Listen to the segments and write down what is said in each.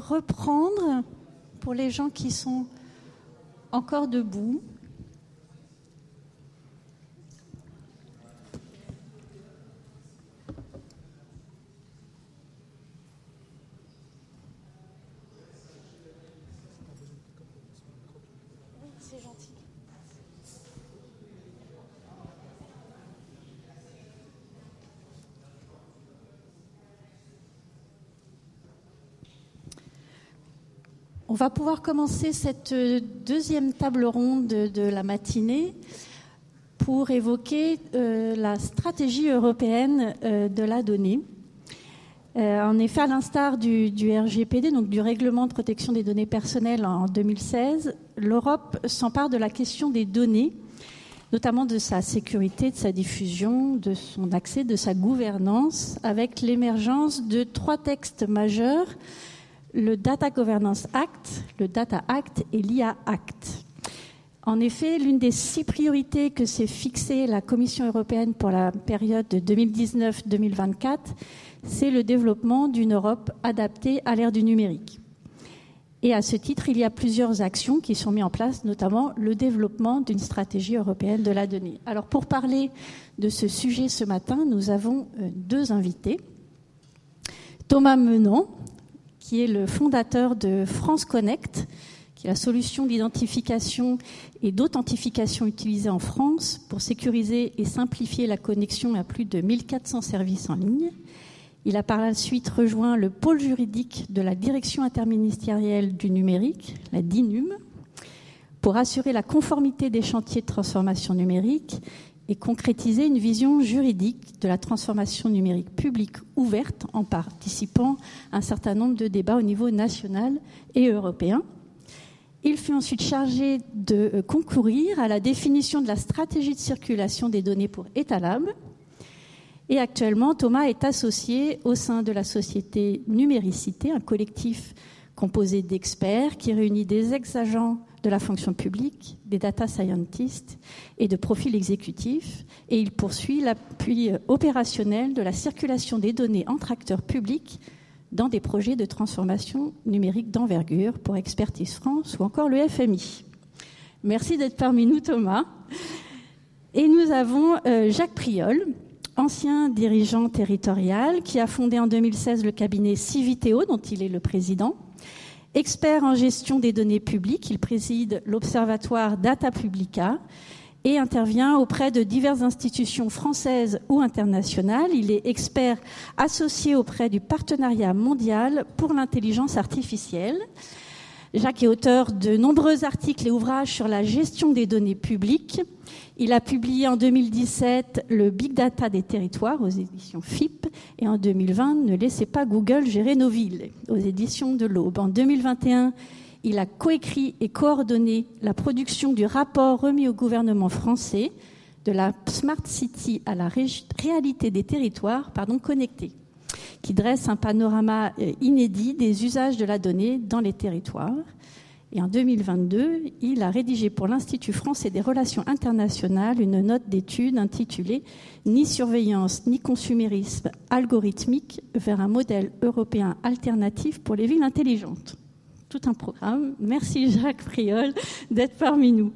reprendre pour les gens qui sont encore debout. On va pouvoir commencer cette deuxième table ronde de, la matinée pour évoquer euh, la stratégie européenne euh, de la donnée. Euh, en effet, à l'instar du, du, RGPD, donc du Règlement de protection des données personnelles en 2016, l'Europe s'empare de la question des données, notamment de sa sécurité, de sa diffusion, de son accès, de sa gouvernance, avec l'émergence de trois textes majeurs le Data Governance Act, le Data Act et l'IA Act. En effet, l'une des six priorités que s'est fixée la Commission européenne pour la période de 2019-2024, c'est le développement d'une Europe adaptée à l'ère du numérique. Et à ce titre, il y a plusieurs actions qui sont mises en place, notamment le développement d'une stratégie européenne de la donnée. Alors pour parler de ce sujet ce matin, nous avons euh, deux invités. Thomas Menant, qui est le fondateur de France Connect, qui est la solution d'identification et d'authentification utilisée en France pour sécuriser et simplifier la connexion à plus de 1400 services en ligne. Il a par la suite rejoint le pôle juridique de la Direction interministérielle du numérique, la DINUM, pour assurer la conformité des chantiers de transformation numérique et concrétiser une vision juridique de la transformation numérique publique ouverte en participant à un certain nombre de débats au niveau national et européen. Il fut ensuite chargé de euh, concourir à la définition de la stratégie de circulation des données pour Etalab. Et actuellement, Thomas est associé au sein de la société Numéricité, un collectif composé d'experts qui réunit des ex-agents de la fonction publique, des data scientists et de profils exécutifs, et il poursuit l'appui opérationnel de la circulation des données entre acteurs publics dans des projets de transformation numérique d'envergure pour Expertise France ou encore le FMI. Merci d'être parmi nous, Thomas. Et nous avons euh, Jacques Priol, ancien dirigeant territorial, qui a fondé en 2016 le cabinet Civiteo, dont il est le président Expert en gestion des données publiques, il préside l'Observatoire Data Publica et intervient auprès de diverses institutions françaises ou internationales. Il est expert associé auprès du Partenariat mondial pour l'intelligence artificielle. Jacques est auteur de nombreux articles et ouvrages sur la gestion des données publiques. Il a publié en 2017 le Big Data des territoires aux éditions FIP et en 2020 Ne laissez pas Google gérer nos villes aux éditions de l'Aube. En 2021, il a coécrit et coordonné la production du rapport remis au gouvernement français de la Smart City à la réalité des territoires pardon, connectés qui dresse un panorama euh, inédit des usages de la donnée dans les territoires. Et en 2022, il a rédigé pour l'Institut français des relations internationales une note d'étude intitulée Ni surveillance ni consumérisme algorithmique vers un modèle européen alternatif pour les villes intelligentes. Tout un programme. Merci Jacques Friol d'être parmi nous.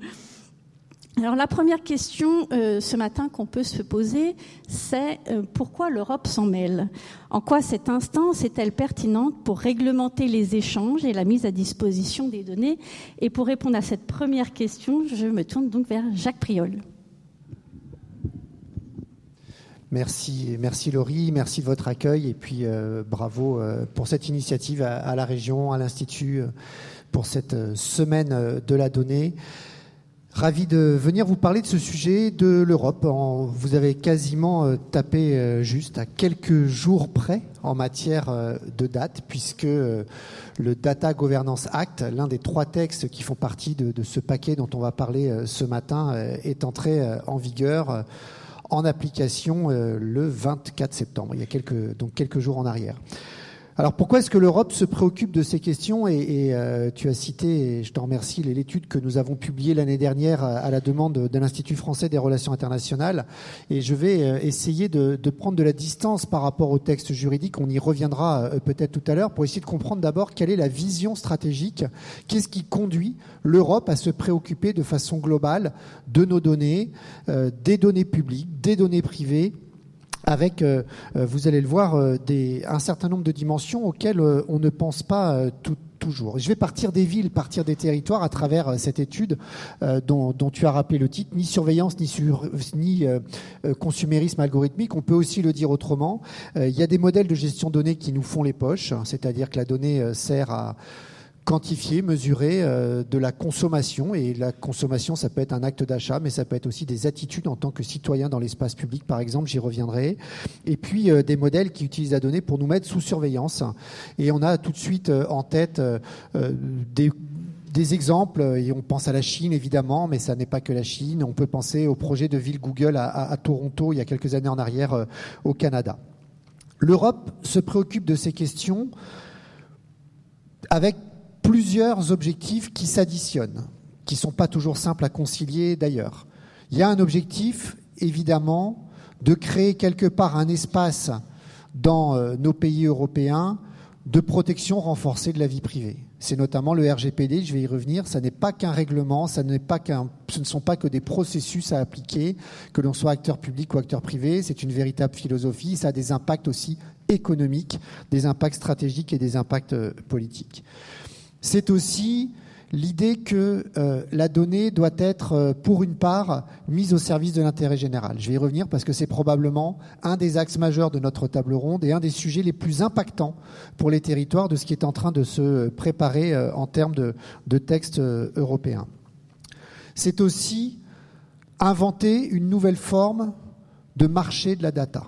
Alors la première question euh, ce matin qu'on peut se poser, c'est euh, pourquoi l'Europe s'en mêle? En quoi cette instance est-elle pertinente pour réglementer les échanges et la mise à disposition des données? Et pour répondre à cette première question, je me tourne donc vers Jacques Priol. Merci, merci Laurie, merci de votre accueil et puis euh, bravo pour cette initiative à, à la région, à l'Institut, pour cette semaine de la donnée. Ravi de venir vous parler de ce sujet de l'Europe. Vous avez quasiment euh, tapé euh, juste à quelques jours près en matière euh, de date, puisque le Data Governance Act, l'un des trois textes qui font partie de, ce paquet dont on va parler ce matin, est entré en vigueur en application le 24 septembre, il y a quelques, donc quelques jours en arrière. Alors pourquoi est-ce que l'Europe se préoccupe de ces questions et, euh, tu as cité, et je te remercie, l'étude que nous avons publiée l'année dernière à, la demande de l'Institut français des relations internationales. Et je vais euh, essayer de, prendre de la distance par rapport au texte juridique. On y reviendra euh, peut-être tout à l'heure pour essayer de comprendre d'abord quelle est la vision stratégique, qu'est-ce qui conduit l'Europe à se préoccuper de façon globale de nos données, des données publiques, des données privées avec, euh, euh, vous allez le voir, euh, un certain nombre de dimensions auxquelles on ne pense pas toujours. Je vais partir des villes, partir des territoires à travers cette étude dont, tu as rappelé le titre, ni surveillance, ni, ni consumérisme algorithmique. On peut aussi le dire autrement. il y a des modèles de gestion de données qui nous font les poches, c'est-à-dire que la donnée sert à quantifier, mesurer euh, de la consommation. Et la consommation, ça peut être un acte d'achat, mais ça peut être aussi des attitudes en tant que citoyen dans l'espace public, par exemple, j'y reviendrai. Et puis euh, des modèles qui utilisent la donnée pour nous mettre sous surveillance. Et on a tout de suite euh, en tête des des exemples, et on pense à la Chine évidemment, mais ça n'est pas que la Chine. On peut penser au projet de ville Google à, à Toronto il y a quelques années en arrière au Canada. L'Europe se préoccupe de ces questions avec plusieurs objectifs qui s'additionnent, qui ne sont pas toujours simples à concilier d'ailleurs. Il y a un objectif, évidemment, de créer quelque part un espace dans euh, nos pays européens de protection renforcée de la vie privée. C'est notamment le RGPD, je vais y revenir, ça n'est pas qu'un règlement, ça pas qu'un, ce ne sont pas que des processus à appliquer, que l'on soit acteur public ou acteur privé, c'est une véritable philosophie, ça a des impacts aussi économiques, des impacts stratégiques et des impacts euh, politiques c'est aussi l'idée que euh, la donnée doit être, euh, pour une part, mise au service de l'intérêt général. Je vais y revenir parce que c'est probablement un des axes majeurs de notre table ronde et un des sujets les plus impactants pour les territoires de ce qui est en train de se préparer euh, en termes de, de textes européens. C'est aussi inventer une nouvelle forme de marché de la data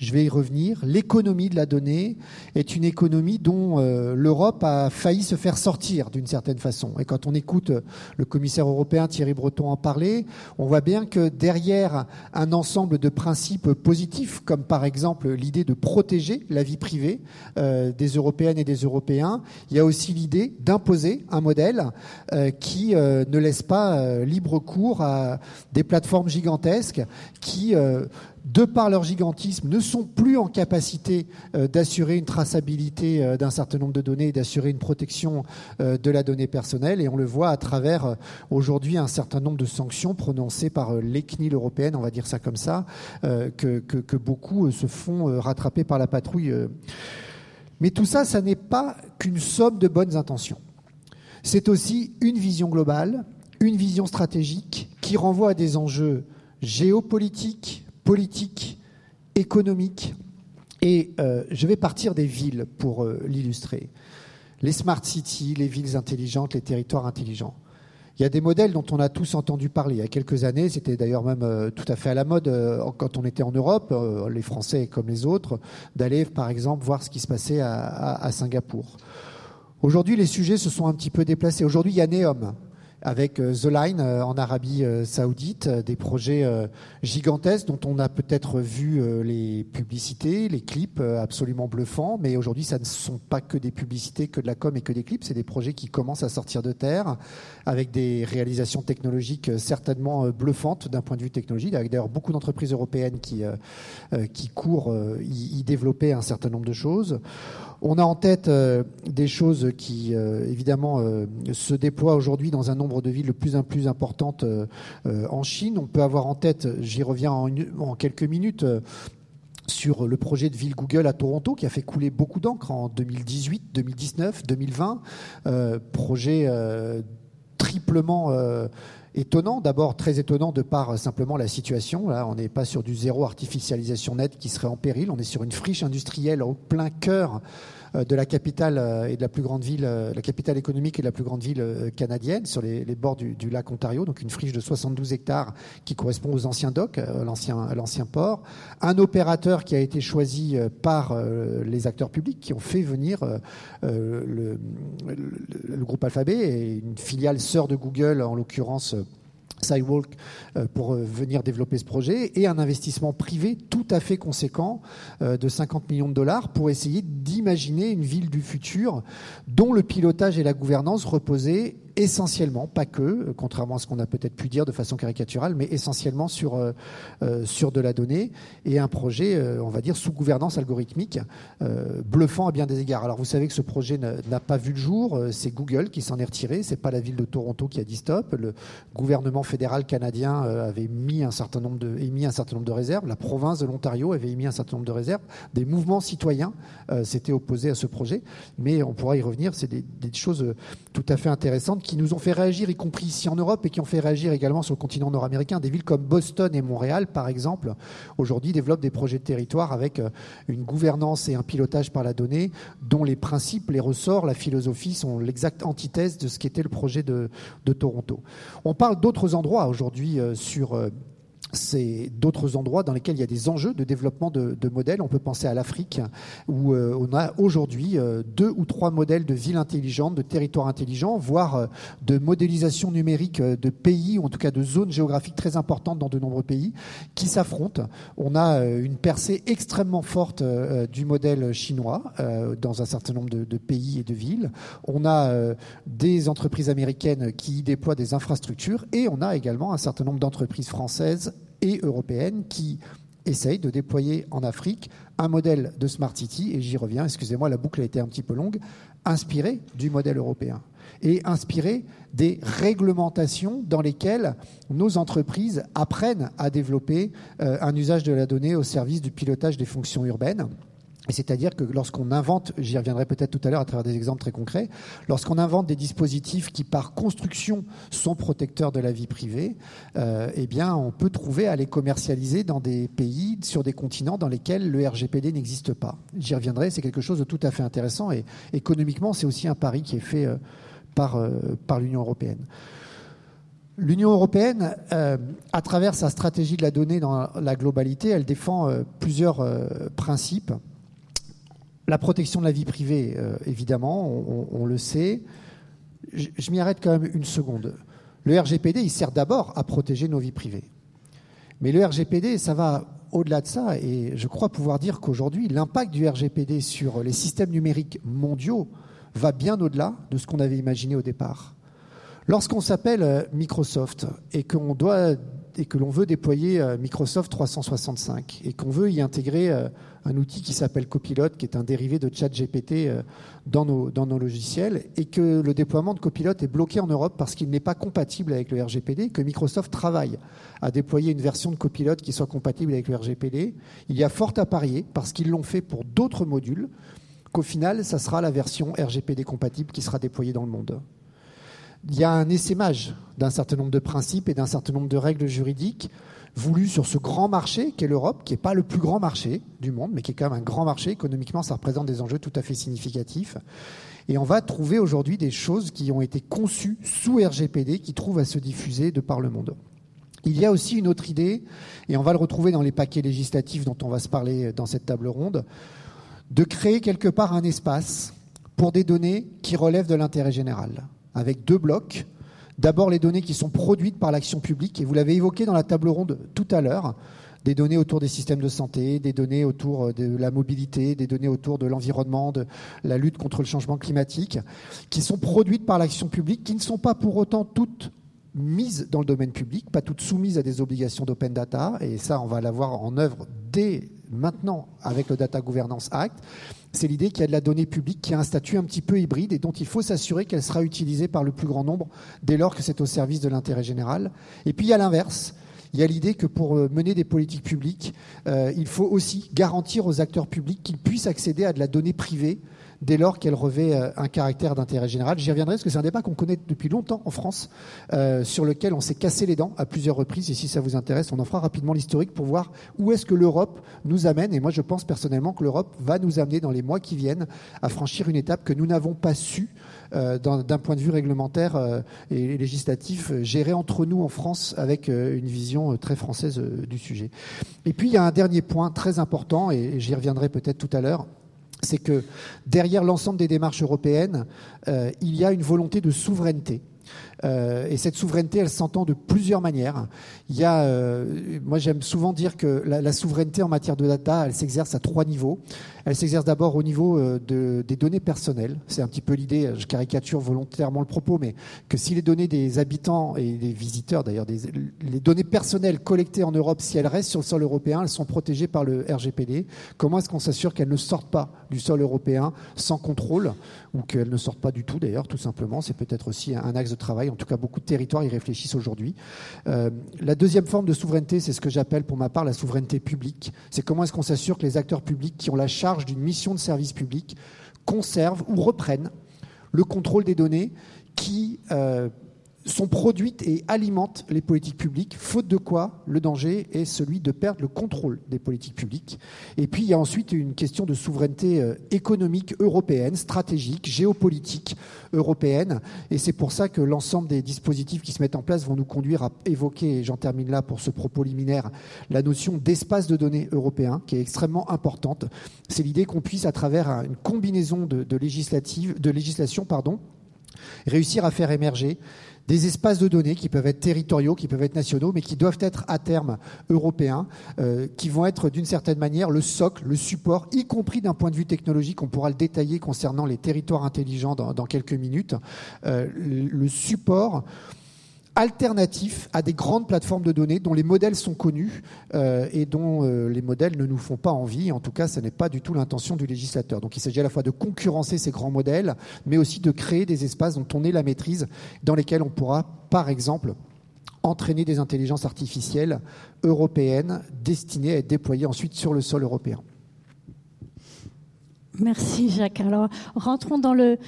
je vais y revenir. L'économie de la donnée est une économie dont euh, l'Europe a failli se faire sortir d'une certaine façon. Et quand on écoute euh, le commissaire européen Thierry Breton en parler, on voit bien que derrière un ensemble de principes positifs, comme par exemple l'idée de protéger la vie privée euh, des Européennes et des Européens, il y a aussi l'idée d'imposer un modèle qui ne laisse pas libre cours à des plateformes gigantesques qui de par leur gigantisme, ne sont plus en capacité euh, d'assurer une traçabilité euh, d'un certain nombre de données et d'assurer une protection euh, de la donnée personnelle. Et on le voit à travers aujourd'hui un certain nombre de sanctions prononcées par l'ECNIL européenne, on va dire ça comme ça, que, beaucoup se font rattraper par la patrouille. Mais tout ça, ça n'est pas qu'une somme de bonnes intentions. C'est aussi une vision globale, une vision stratégique qui renvoie à des enjeux géopolitiques, politique, économique. Et euh, je vais partir des villes pour euh, l'illustrer. Les smart cities, les villes intelligentes, les territoires intelligents. Il y a des modèles dont on a tous entendu parler. Il y a quelques années, c'était d'ailleurs même euh, tout à fait à la mode quand on était en Europe, les Français comme les autres, d'aller par exemple voir ce qui se passait à, Singapour. Aujourd'hui, les sujets se sont un petit peu déplacés. Aujourd'hui, il y a Neom, avec euh, The Line euh, en Arabie euh, Saoudite, des projets gigantesques dont on a peut-être vu les publicités, les clips absolument bluffants, mais aujourd'hui, ça ne sont pas que des publicités, que de la com et que des clips, c'est des projets qui commencent à sortir de terre avec des réalisations technologiques certainement bluffantes d'un point de vue technologique, avec d'ailleurs beaucoup d'entreprises européennes qui, qui courent y, y développer un certain nombre de choses. On a en tête euh, des choses qui, euh, évidemment, euh, se déploient aujourd'hui dans un nombre de villes de plus en plus importantes en Chine. On peut avoir en tête, j'y reviens en, quelques minutes, sur le projet de ville Google à Toronto qui a fait couler beaucoup d'encre en 2018, 2019, 2020. projet triplement étonnant. D'abord, très étonnant de par simplement la situation. Là, on n'est pas sur du zéro artificialisation nette qui serait en péril. On est sur une friche industrielle au plein cœur euh, de la capitale euh, et de la plus grande ville, euh, la capitale économique et de la plus grande ville canadienne, sur les, bords du, lac Ontario, donc une friche de 72 hectares qui correspond aux anciens docks, à l'ancien port. Un opérateur qui a été choisi par les acteurs publics qui ont fait venir le, groupe Alphabet et une filiale sœur de Google, en l'occurrence Sidewalk euh, pour euh, venir développer ce projet et un investissement privé tout à fait conséquent euh, de 50 millions de dollars pour essayer d'imaginer une ville du futur dont le pilotage et la gouvernance reposaient essentiellement, pas que, euh, contrairement à ce qu'on a peut-être pu dire de façon caricaturale, mais essentiellement sur, euh, euh, de la donnée et un projet, on va dire, sous gouvernance algorithmique, bluffant à bien des égards. Alors vous savez que ce projet n'a pas vu le jour, c'est Google qui s'en est retiré, c'est pas la ville de Toronto qui a dit stop, le gouvernement fédéral canadien avait mis un certain nombre de, émis un certain nombre de réserves, la province de l'Ontario avait émis un certain nombre de réserves, des mouvements citoyens s'étaient opposés à ce projet, mais on pourra y revenir, c'est des choses tout à fait intéressantes qui nous ont fait réagir, y compris ici en Europe, et qui ont fait réagir également sur le continent nord-américain. Des villes comme Boston et Montréal, par exemple, aujourd'hui développent des projets de territoire avec euh, une gouvernance et un pilotage par la donnée, dont les principes, les ressorts, la philosophie sont l'exacte antithèse de ce qu'était le projet de, Toronto. On parle d'autres endroits aujourd'hui euh, sur euh, c'est d'autres endroits dans lesquels il y a des enjeux de développement de, modèles. On peut penser à l'Afrique, où euh, on a aujourd'hui euh, deux ou trois modèles de villes intelligentes, de territoires intelligents, voire euh, de modélisation numérique de pays, ou en tout cas de zones géographiques très importantes dans de nombreux pays, qui s'affrontent. On a une percée extrêmement forte du modèle chinois dans un certain nombre de, pays et de villes. On a des entreprises américaines qui déploient des infrastructures, et on a également un certain nombre d'entreprises françaises et européenne qui essaye de déployer en Afrique un modèle de Smart City, et j'y reviens, excusez-moi, la boucle a été un petit peu longue, inspiré du modèle européen et inspiré des réglementations dans lesquelles nos entreprises apprennent à développer euh, un usage de la donnée au service du pilotage des fonctions urbaines. C'est-à-dire que lorsqu'on invente, j'y reviendrai peut-être tout à l'heure à travers des exemples très concrets, lorsqu'on invente des dispositifs qui par construction sont protecteurs de la vie privée, euh, eh bien on peut trouver à les commercialiser dans des pays, sur des continents dans lesquels le RGPD n'existe pas. J'y reviendrai, c'est quelque chose de tout à fait intéressant et économiquement c'est aussi un pari qui est fait euh, par, euh, par l'Union européenne. L'Union européenne, à travers sa stratégie de la donnée dans la globalité, elle défend plusieurs principes la protection de la vie privée, euh, évidemment, on, le sait. Je, m'y arrête quand même une seconde. Le RGPD, il sert d'abord à protéger nos vies privées. Mais le RGPD, ça va au-delà de ça, et je crois pouvoir dire qu'aujourd'hui, l'impact du RGPD sur les systèmes numériques mondiaux va bien au-delà de ce qu'on avait imaginé au départ. Lorsqu'on s'appelle euh, Microsoft et qu'on doit et que l'on veut déployer euh, Microsoft 365 et qu'on veut y intégrer euh, un outil qui s'appelle Copilot, qui est un dérivé de ChatGPT euh, dans nos, dans nos logiciels, et que le déploiement de Copilot est bloqué en Europe parce qu'il n'est pas compatible avec le RGPD, que Microsoft travaille à déployer une version de Copilot qui soit compatible avec le RGPD. Il y a fort à parier, parce qu'ils l'ont fait pour d'autres modules, qu'au final, ça sera la version RGPD compatible qui sera déployée dans le monde il y a un essaimage d'un certain nombre de principes et d'un certain nombre de règles juridiques voulues sur ce grand marché qu'est l'Europe, qui n'est pas le plus grand marché du monde, mais qui est quand même un grand marché. Économiquement, ça représente des enjeux tout à fait significatifs. Et on va trouver aujourd'hui des choses qui ont été conçues sous RGPD, qui trouvent à se diffuser de par le monde. Il y a aussi une autre idée, et on va le retrouver dans les paquets législatifs dont on va se parler dans cette table ronde, de créer quelque part un espace pour des données qui relèvent de l'intérêt général avec deux blocs. D'abord les données qui sont produites par l'action publique, et vous l'avez évoqué dans la table ronde tout à l'heure, des données autour des systèmes de santé, des données autour de la mobilité, des données autour de l'environnement, de la lutte contre le changement climatique, qui sont produites par l'action publique, qui ne sont pas pour autant toutes mises dans le domaine public, pas toutes soumises à des obligations d'open data, et ça on va l'avoir en œuvre dès maintenant avec le Data Governance Act c'est l'idée qu'il y a de la donnée publique qui a un statut un petit peu hybride et dont il faut s'assurer qu'elle sera utilisée par le plus grand nombre dès lors que c'est au service de l'intérêt général. Et puis il y a l'inverse. Il y a l'idée que pour euh, mener des politiques publiques, euh, il faut aussi garantir aux acteurs publics qu'ils puissent accéder à de la donnée privée dès lors qu'elle revêt euh, un caractère d'intérêt général. J'y reviendrai parce que c'est un débat qu'on connaît depuis longtemps en France, euh, sur lequel on s'est cassé les dents à plusieurs reprises. Et si ça vous intéresse, on en fera rapidement l'historique pour voir où est-ce que l'Europe nous amène. Et moi, je pense personnellement que l'Europe va nous amener dans les mois qui viennent à franchir une étape que nous n'avons pas su euh, d'un point de vue réglementaire et législatif, gérer entre nous en France avec une vision très française du sujet. Et puis il y a un dernier point très important, et j'y reviendrai peut-être tout à l'heure, c'est que derrière l'ensemble des démarches européennes, euh, il y a une volonté de souveraineté. Euh, et cette souveraineté, elle s'entend de plusieurs manières. Il y a, euh, moi j'aime souvent dire que la, souveraineté en matière de data, elle s'exerce à trois niveaux. Elle s'exerce d'abord au niveau euh, de, des données personnelles. C'est un petit peu l'idée, je caricature volontairement le propos, mais que si les données des habitants et des visiteurs, d'ailleurs, les données personnelles collectées en Europe, si elles restent sur le sol européen, elles sont protégées par le RGPD. Comment est-ce qu'on s'assure qu'elles ne sortent pas du sol européen sans contrôle ou qu'elles ne sortent pas du tout, d'ailleurs, tout simplement? C'est peut-être aussi un axe de travail. En tout cas, beaucoup de territoires y réfléchissent aujourd'hui. Euh, la deuxième forme de souveraineté, c'est ce que j'appelle pour ma part la souveraineté publique. C'est comment est-ce qu'on s'assure que les acteurs publics qui ont la charge d'une mission de service public conservent ou reprennent le contrôle des données qui euh, sont produites et alimentent les politiques publiques, faute de quoi le danger est celui de perdre le contrôle des politiques publiques. Et puis il y a ensuite une question de souveraineté euh, économique européenne, stratégique, géopolitique européenne, et c'est pour ça que l'ensemble des dispositifs qui se mettent en place vont nous conduire à évoquer, et j'en termine là pour ce propos liminaire, la notion d'espace de données européen, qui est extrêmement importante. C'est l'idée qu'on puisse, à travers une combinaison de, de, de législation, pardon, réussir à faire émerger des espaces de données qui peuvent être territoriaux, qui peuvent être nationaux, mais qui doivent être à terme européens, euh, qui vont être d'une certaine manière le socle, le support, y compris d'un point de vue technologique. On pourra le détailler concernant les territoires intelligents dans, quelques minutes. Euh, le support alternatif à des grandes plateformes de données dont les modèles sont connus euh, et dont euh, les modèles ne nous font pas envie. En tout cas, ce n'est pas du tout l'intention du législateur. Donc il s'agit à la fois de concurrencer ces grands modèles, mais aussi de créer des espaces dont on ait la maîtrise, dans lesquels on pourra, par exemple, entraîner des intelligences artificielles européennes destinées à être déployées ensuite sur le sol européen. Merci Jacques. Alors rentrons dans le,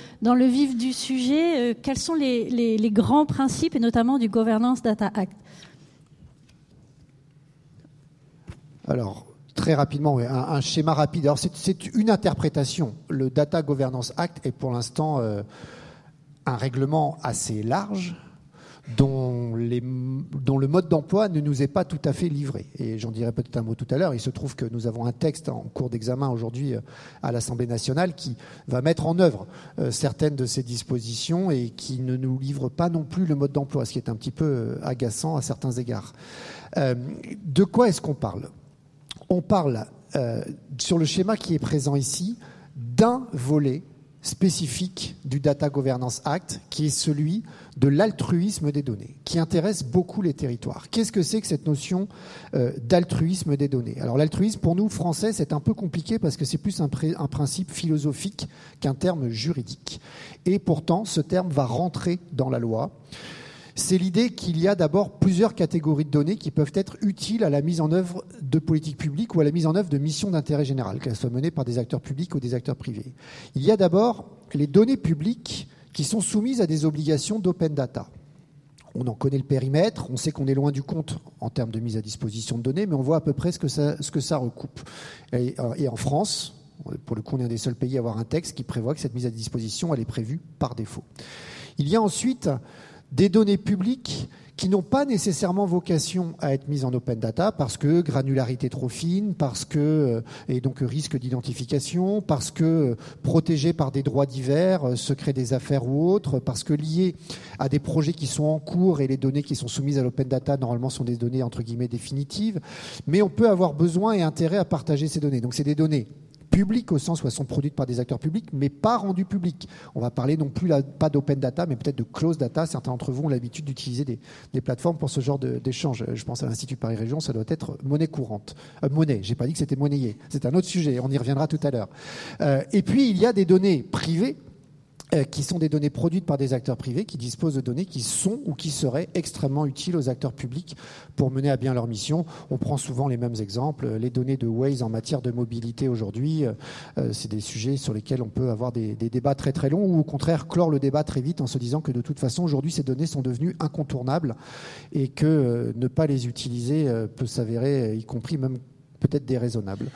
vif du sujet. Euh, quels sont les, grands principes et notamment du Governance Data Act? Alors très rapidement, un, un schéma rapide. Alors c'est une interprétation. Le Data Governance Act est pour l'instant euh, un règlement assez large dont, le mode d'emploi ne nous est pas tout à fait livré. Et j'en dirai peut-être un mot tout à l'heure. Il se trouve que nous avons un texte en cours d'examen aujourd'hui euh, à l'Assemblée nationale qui va mettre en œuvre euh, certaines de ces dispositions et qui ne nous livre pas non plus le mode d'emploi, ce qui est un petit peu euh, agaçant à certains égards. de quoi est-ce qu'on parle? On parle, sur le schéma qui est présent ici, d'un volet spécifique du Data Governance Act, qui est celui de l'altruisme des données, qui intéresse beaucoup les territoires. Qu'est-ce que c'est que cette notion euh, d'altruisme des données? Alors l'altruisme, pour nous, Français, c'est un peu compliqué parce que c'est plus un, un, principe philosophique qu'un terme juridique. Et pourtant, ce terme va rentrer dans la loi c'est l'idée qu'il y a d'abord plusieurs catégories de données qui peuvent être utiles à la mise en œuvre de politiques publiques ou à la mise en œuvre de missions d'intérêt général, qu'elles soient menées par des acteurs publics ou des acteurs privés. Il y a d'abord les données publiques qui sont soumises à des obligations d'open data. On en connaît le périmètre, on sait qu'on est loin du compte en termes de mise à disposition de données, mais on voit à peu près ce que ça, recoupe. Et, et en France, pour le coup, on est un des seuls pays à avoir un texte qui prévoit que cette mise à disposition, elle est prévue par défaut. Il y a ensuite des données publiques qui n'ont pas nécessairement vocation à être mises en open data parce que granularité trop fine, parce que euh, et donc risque d'identification, parce que euh, protégées par des droits divers, euh, secret des affaires ou autres, parce que liées à des projets qui sont en cours et les données qui sont soumises à l'open data normalement sont des données entre guillemets définitives, mais on peut avoir besoin et intérêt à partager ces données. Donc c'est des données publiques au sens où elles sont produites par des acteurs publics, mais pas rendues publiques. On va parler non plus pas d'open data, mais peut-être de close data. Certains d'entre vous ont l'habitude d'utiliser des, plateformes pour ce genre d'échange. Je pense à l'Institut Paris Région, ça doit être monnaie courante. Euh, monnaie, j'ai pas dit que c'était monnayé. C'est un autre sujet, on y reviendra tout à l'heure. Euh, et puis, il y a des données privées euh, qui sont des données produites par des acteurs privés qui disposent de données qui sont ou qui seraient extrêmement utiles aux acteurs publics pour mener à bien leur mission. On prend souvent les mêmes exemples. Les données de Waze en matière de mobilité aujourd'hui, euh, euh, c'est des sujets sur lesquels on peut avoir des, des, débats très très longs ou au contraire clore le débat très vite en se disant que de toute façon aujourd'hui ces données sont devenues incontournables et que ne pas les utiliser peut s'avérer, y compris même peut-être déraisonnable.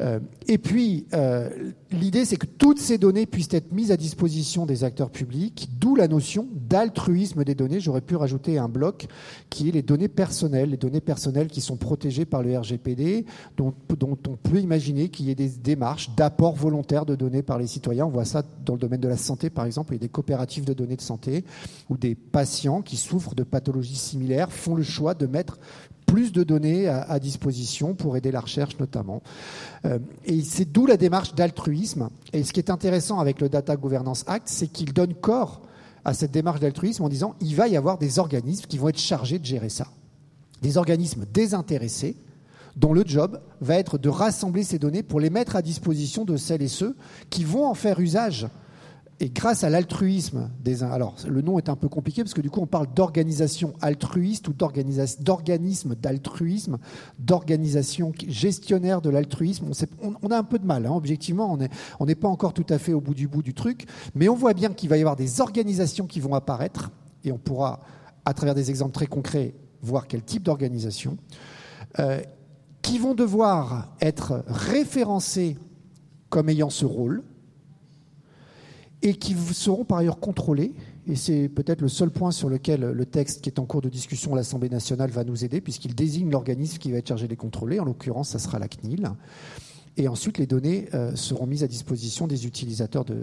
Euh, et puis, euh, l'idée, c'est que toutes ces données puissent être mises à disposition des acteurs publics, d'où la notion d'altruisme des données. J'aurais pu rajouter un bloc qui est les données personnelles, les données personnelles qui sont protégées par le RGPD, dont, on peut imaginer qu'il y ait des démarches d'apport volontaire de données par les citoyens. On voit ça dans le domaine de la santé, par exemple. Il y a des coopératives de données de santé où des patients qui souffrent de pathologies similaires font le choix de mettre plus de données à, disposition pour aider la recherche notamment. Euh, et c'est d'où la démarche d'altruisme. Et ce qui est intéressant avec le Data Governance Act, c'est qu'il donne corps à cette démarche d'altruisme en disant il va y avoir des organismes qui vont être chargés de gérer ça. Des organismes désintéressés dont le job va être de rassembler ces données pour les mettre à disposition de celles et ceux qui vont en faire usage et grâce à l'altruisme des alors le nom est un peu compliqué parce que du coup on parle d'organisation altruiste ou d'organisme d'altruisme, d'organisation gestionnaire de l'altruisme. On, a un peu de mal, hein. objectivement, on n'est pas encore tout à fait au bout du bout du truc, mais on voit bien qu'il va y avoir des organisations qui vont apparaître et on pourra, à travers des exemples très concrets, voir quel type d'organisation, euh, qui vont devoir être référencées comme ayant ce rôle et qui seront par ailleurs contrôlés. Et c'est peut-être le seul point sur lequel le texte qui est en cours de discussion à l'Assemblée nationale va nous aider, puisqu'il désigne l'organisme qui va être chargé de les contrôler. En l'occurrence, ça sera la CNIL. Et ensuite, les données euh, seront mises à disposition des utilisateurs de,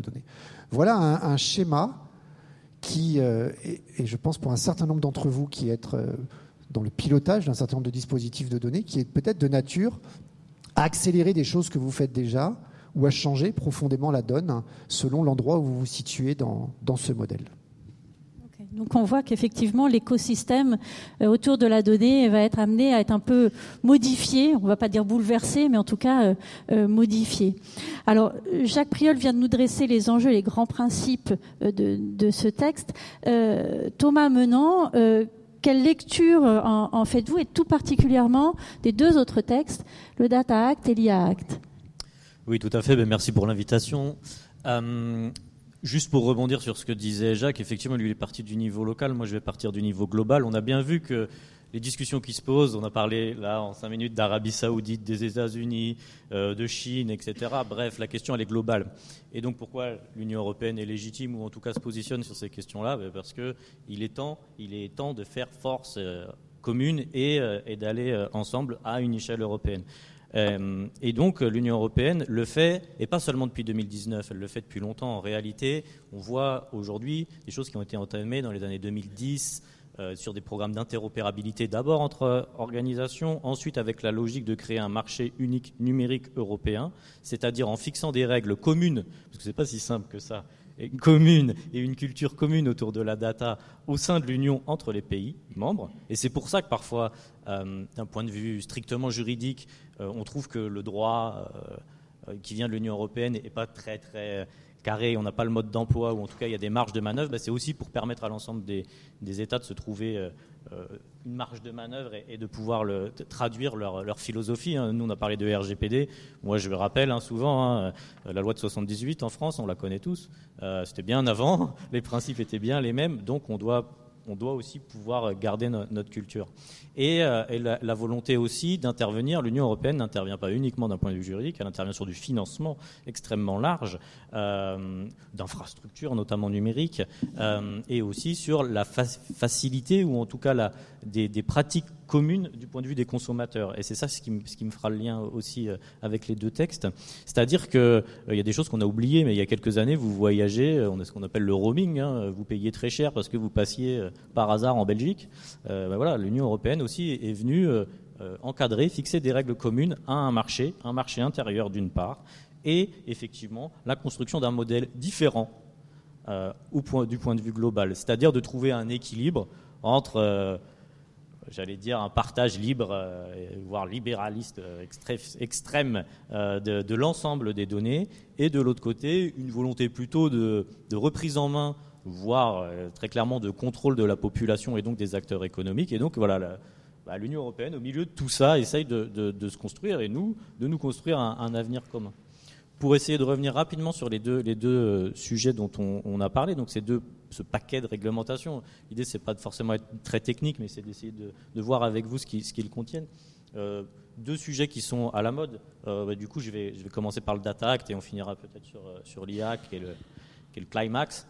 données. Voilà un, schéma qui, euh, et, je pense pour un certain nombre d'entre vous qui est euh, dans le pilotage d'un certain nombre de dispositifs de données, qui est peut-être de nature à accélérer des choses que vous faites déjà, ou à changer profondément la donne selon l'endroit où vous vous situez dans, dans ce modèle. Donc on voit qu'effectivement l'écosystème euh, autour de la donnée va être amené à être un peu modifié, on ne va pas dire bouleversé, mais en tout cas euh, euh, modifié. Alors Jacques Priol vient de nous dresser les enjeux, les grands principes de, de ce texte. Thomas Menant, quelle lecture en faites-vous et tout particulièrement des deux autres textes, le Data Act et l'IA Act? Oui, tout à fait. Ben, merci pour l'invitation. Euh, juste pour rebondir sur ce que disait Jacques, effectivement, lui, il est parti du niveau local. Moi, je vais partir du niveau global. On a bien vu que les discussions qui se posent, on a parlé là en cinq minutes d'Arabie Saoudite, des États-Unis, euh, de Chine, etc. Bref, la question elle est globale. Et donc pourquoi l'Union européenne est légitime ou en tout cas se positionne sur ces questions-là? Ben, Parce que il est temps, de faire force euh, commune et d'aller ensemble à une échelle européenne. Euh, et donc l'Union européenne le fait, et pas seulement depuis 2019, elle le fait depuis longtemps. En réalité, on voit aujourd'hui des choses qui ont été entamées dans les années 2010 euh, sur des programmes d'interopérabilité, d'abord entre organisations, ensuite avec la logique de créer un marché unique numérique européen, c'est-à-dire en fixant des règles communes, parce que c'est pas si simple que ça, commune et une culture commune autour de la data au sein de l'Union entre les pays membres. Et c'est pour ça que parfois, euh, d'un point de vue strictement juridique, euh, on trouve que le droit euh, qui vient de l'Union européenne n'est pas très très carré, on n'a pas le mode d'emploi, ou en tout cas il y a des marges de manœuvre, bah, c'est aussi pour permettre à l'ensemble des, États de se trouver une marge de manœuvre et, de pouvoir traduire leur, philosophie. Hein. Nous, on a parlé de RGPD. Moi, je le rappelle hein, souvent, hein, la loi de 78 en France, on la connaît tous. C'était bien avant, les principes étaient bien les mêmes, donc on doit on doit aussi pouvoir garder notre culture. Et, euh, la, volonté aussi d'intervenir, l'Union européenne n'intervient pas uniquement d'un point de vue juridique, elle intervient sur du financement extrêmement large, euh, d'infrastructures notamment numériques, euh, et aussi sur la facilité, ou en tout cas des pratiques commune du point de vue des consommateurs. Et c'est ça ce qui, me fera le lien aussi euh, avec les deux textes. C'est-à-dire qu'il euh, y a des choses qu'on a oubliées, mais il y a quelques années, vous voyagez, euh, on a ce qu'on appelle le roaming, hein, vous payez très cher parce que vous passiez par hasard en Belgique. Ben voilà, L'Union européenne aussi est venue encadrer, fixer des règles communes à un marché, un marché intérieur d'une part, et effectivement la construction d'un modèle différent au point, du point de vue global, c'est-à-dire de trouver un équilibre entre j'allais dire, un partage libre, euh, voire libéraliste euh, extrême euh, de, l'ensemble des données, et de l'autre côté, une volonté plutôt de, reprise en main, voire très clairement de contrôle de la population et donc des acteurs économiques. Et donc voilà, bah, l'Union européenne, au milieu de tout ça, essaye de, se construire, et nous, de nous construire un avenir commun pour essayer de revenir rapidement sur les deux, les deux euh, sujets dont on, a parlé, donc ces deux, ce paquet de réglementations, l'idée c'est pas de forcément être très technique, mais c'est d'essayer de, voir avec vous ce qu'ils ce contiennent. Euh, deux sujets qui sont à la mode. Bah, du coup, je vais, je vais commencer par le Data Act et on finira peut-être sur, sur l'IA qui qui est le climax.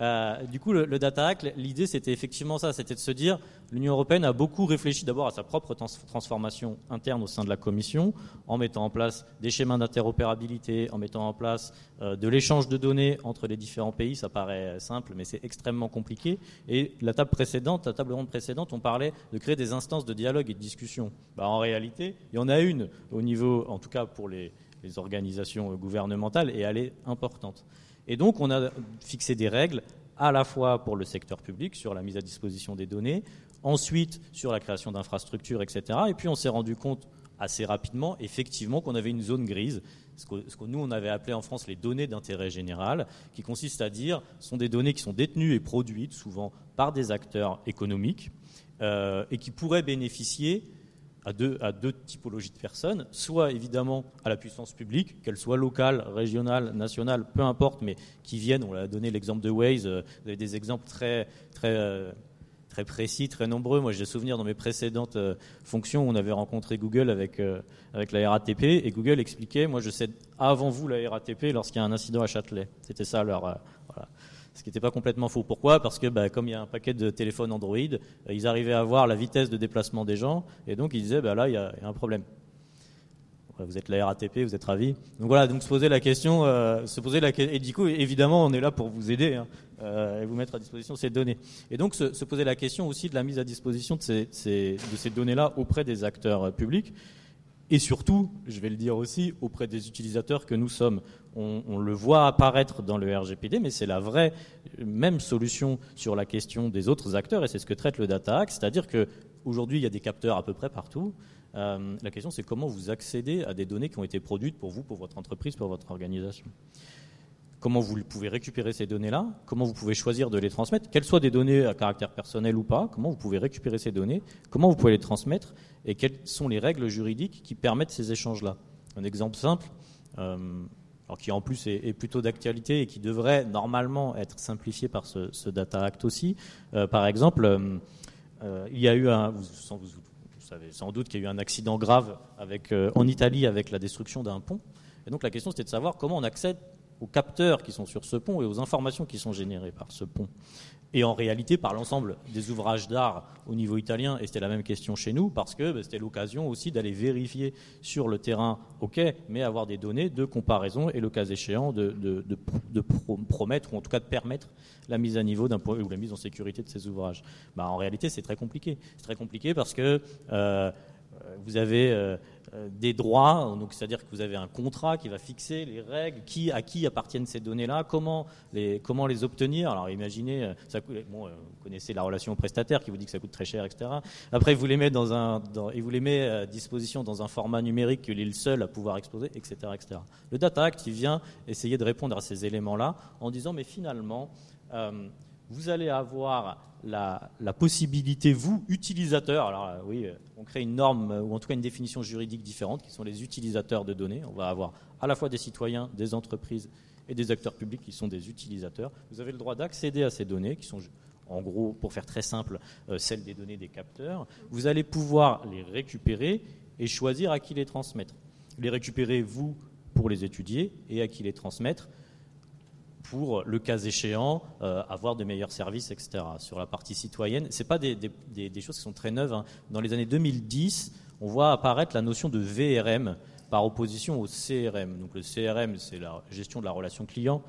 Euh, du coup, le, Data Act, l'idée c'était effectivement ça, c'était de se dire, l'Union européenne a beaucoup réfléchi d'abord à sa propre transformation interne au sein de la Commission, en mettant en place des schémas d'interopérabilité, en mettant en place euh, de l'échange de données entre les différents pays. Ça paraît simple, mais c'est extrêmement compliqué. Et la table précédente, la table ronde précédente, on parlait de créer des instances de dialogue et de discussion. Bah, en réalité, il y en a une au niveau, en tout cas pour les organisations gouvernementales, et elle est importante. Et donc, on a fixé des règles à la fois pour le secteur public sur la mise à disposition des données, ensuite sur la création d'infrastructures, etc. Et puis, on s'est rendu compte assez rapidement, effectivement, qu'on avait une zone grise, ce que, nous, on avait appelé en France les données d'intérêt général, qui consiste à dire sont des données qui sont détenues et produites souvent par des acteurs économiques euh, et qui pourraient bénéficier à deux, à deux typologies de personnes, soit évidemment à la puissance publique, qu'elle soit locale, régionale, nationale, peu importe, mais qui viennent, on a donné l'exemple de Waze, euh, vous avez des exemples très, très, euh, très précis, très nombreux. Moi j'ai souvenir dans mes précédentes euh, fonctions, on avait rencontré Google avec, avec la RATP, et Google expliquait, moi je sais avant vous la RATP lorsqu'il y a un incident à Châtelet. C'était ça leur... ce qui n'était pas complètement faux. Pourquoi? Parce que bah, comme il y a un paquet de téléphones Android, euh, ils arrivaient à voir la vitesse de déplacement des gens, et donc ils disaient, bah, là, il y, a, un problème. Vous êtes la RATP, vous êtes ravi. Donc voilà, donc se poser la question, euh, se poser la et du coup, évidemment, on est là pour vous aider hein, euh, et vous mettre à disposition ces données. Et donc se, poser la question aussi de la mise à disposition de ces données-là auprès des acteurs publics et surtout, je vais le dire aussi, auprès des utilisateurs que nous sommes. On, le voit apparaître dans le RGPD, mais c'est la vraie même solution sur la question des autres acteurs, et c'est ce que traite le Data Act, c'est-à-dire qu'aujourd'hui, il y a des capteurs à peu près partout. Euh, la question, c'est comment vous accédez à des données qui ont été produites pour vous, pour votre entreprise, pour votre organisation. Comment vous pouvez récupérer ces données-là, comment vous pouvez choisir de les transmettre, qu'elles soient des données à caractère personnel ou pas, comment vous pouvez récupérer ces données, comment vous pouvez les transmettre? Et quelles sont les règles juridiques qui permettent ces échanges-là? Un exemple simple, euh, qui en plus est, plutôt d'actualité et qui devrait normalement être simplifié par ce, Data Act aussi. Euh, par exemple, euh, il y a eu un, vous, savez sans doute qu'il y a eu un accident grave en Italie avec la destruction d'un pont. Et donc la question c'était de savoir comment on accède aux capteurs qui sont sur ce pont et aux informations qui sont générées par ce pont. Et en réalité, par l'ensemble des ouvrages d'art au niveau italien, et c'était la même question chez nous, parce que bah, c'était l'occasion aussi d'aller vérifier sur le terrain, ok, mais avoir des données de comparaison et le cas échéant de, promettre, ou en tout cas de permettre la mise à niveau d'un ou la mise en sécurité de ces ouvrages. Bah, en réalité, c'est très compliqué. C'est très compliqué parce que euh, vous avez euh, des droits, donc c'est-à-dire que vous avez un contrat qui va fixer les règles, qui, à qui appartiennent ces données-là, comment les, comment les obtenir. Alors imaginez, euh, euh, vous connaissez la relation au prestataire qui vous dit que ça coûte très cher, etc. Après, vous les met dans un, il vous les met à disposition dans un format numérique qu'il est le seul à pouvoir exposer, etc., etc. Le Data Act, il vient essayer de répondre à ces éléments-là en disant, mais finalement, vous allez avoir la, possibilité, vous, utilisateurs, alors euh, oui, euh, on crée une norme euh, ou en tout cas une définition juridique différente, qui sont les utilisateurs de données. On va avoir à la fois des citoyens, des entreprises et des acteurs publics qui sont des utilisateurs. Vous avez le droit d'accéder à ces données, qui sont en gros, pour faire très simple, celles des données des capteurs. Vous allez pouvoir les récupérer et choisir à qui les transmettre. Les récupérer, vous, pour les étudier, et à qui les transmettre pour, le cas échéant, euh, avoir de meilleurs services, etc. Sur la partie citoyenne, ce pas des, choses qui sont très neuves. Hein. Dans les années 2010, on voit apparaître la notion de VRM par opposition au CRM. Donc le CRM, c'est la gestion de la relation client.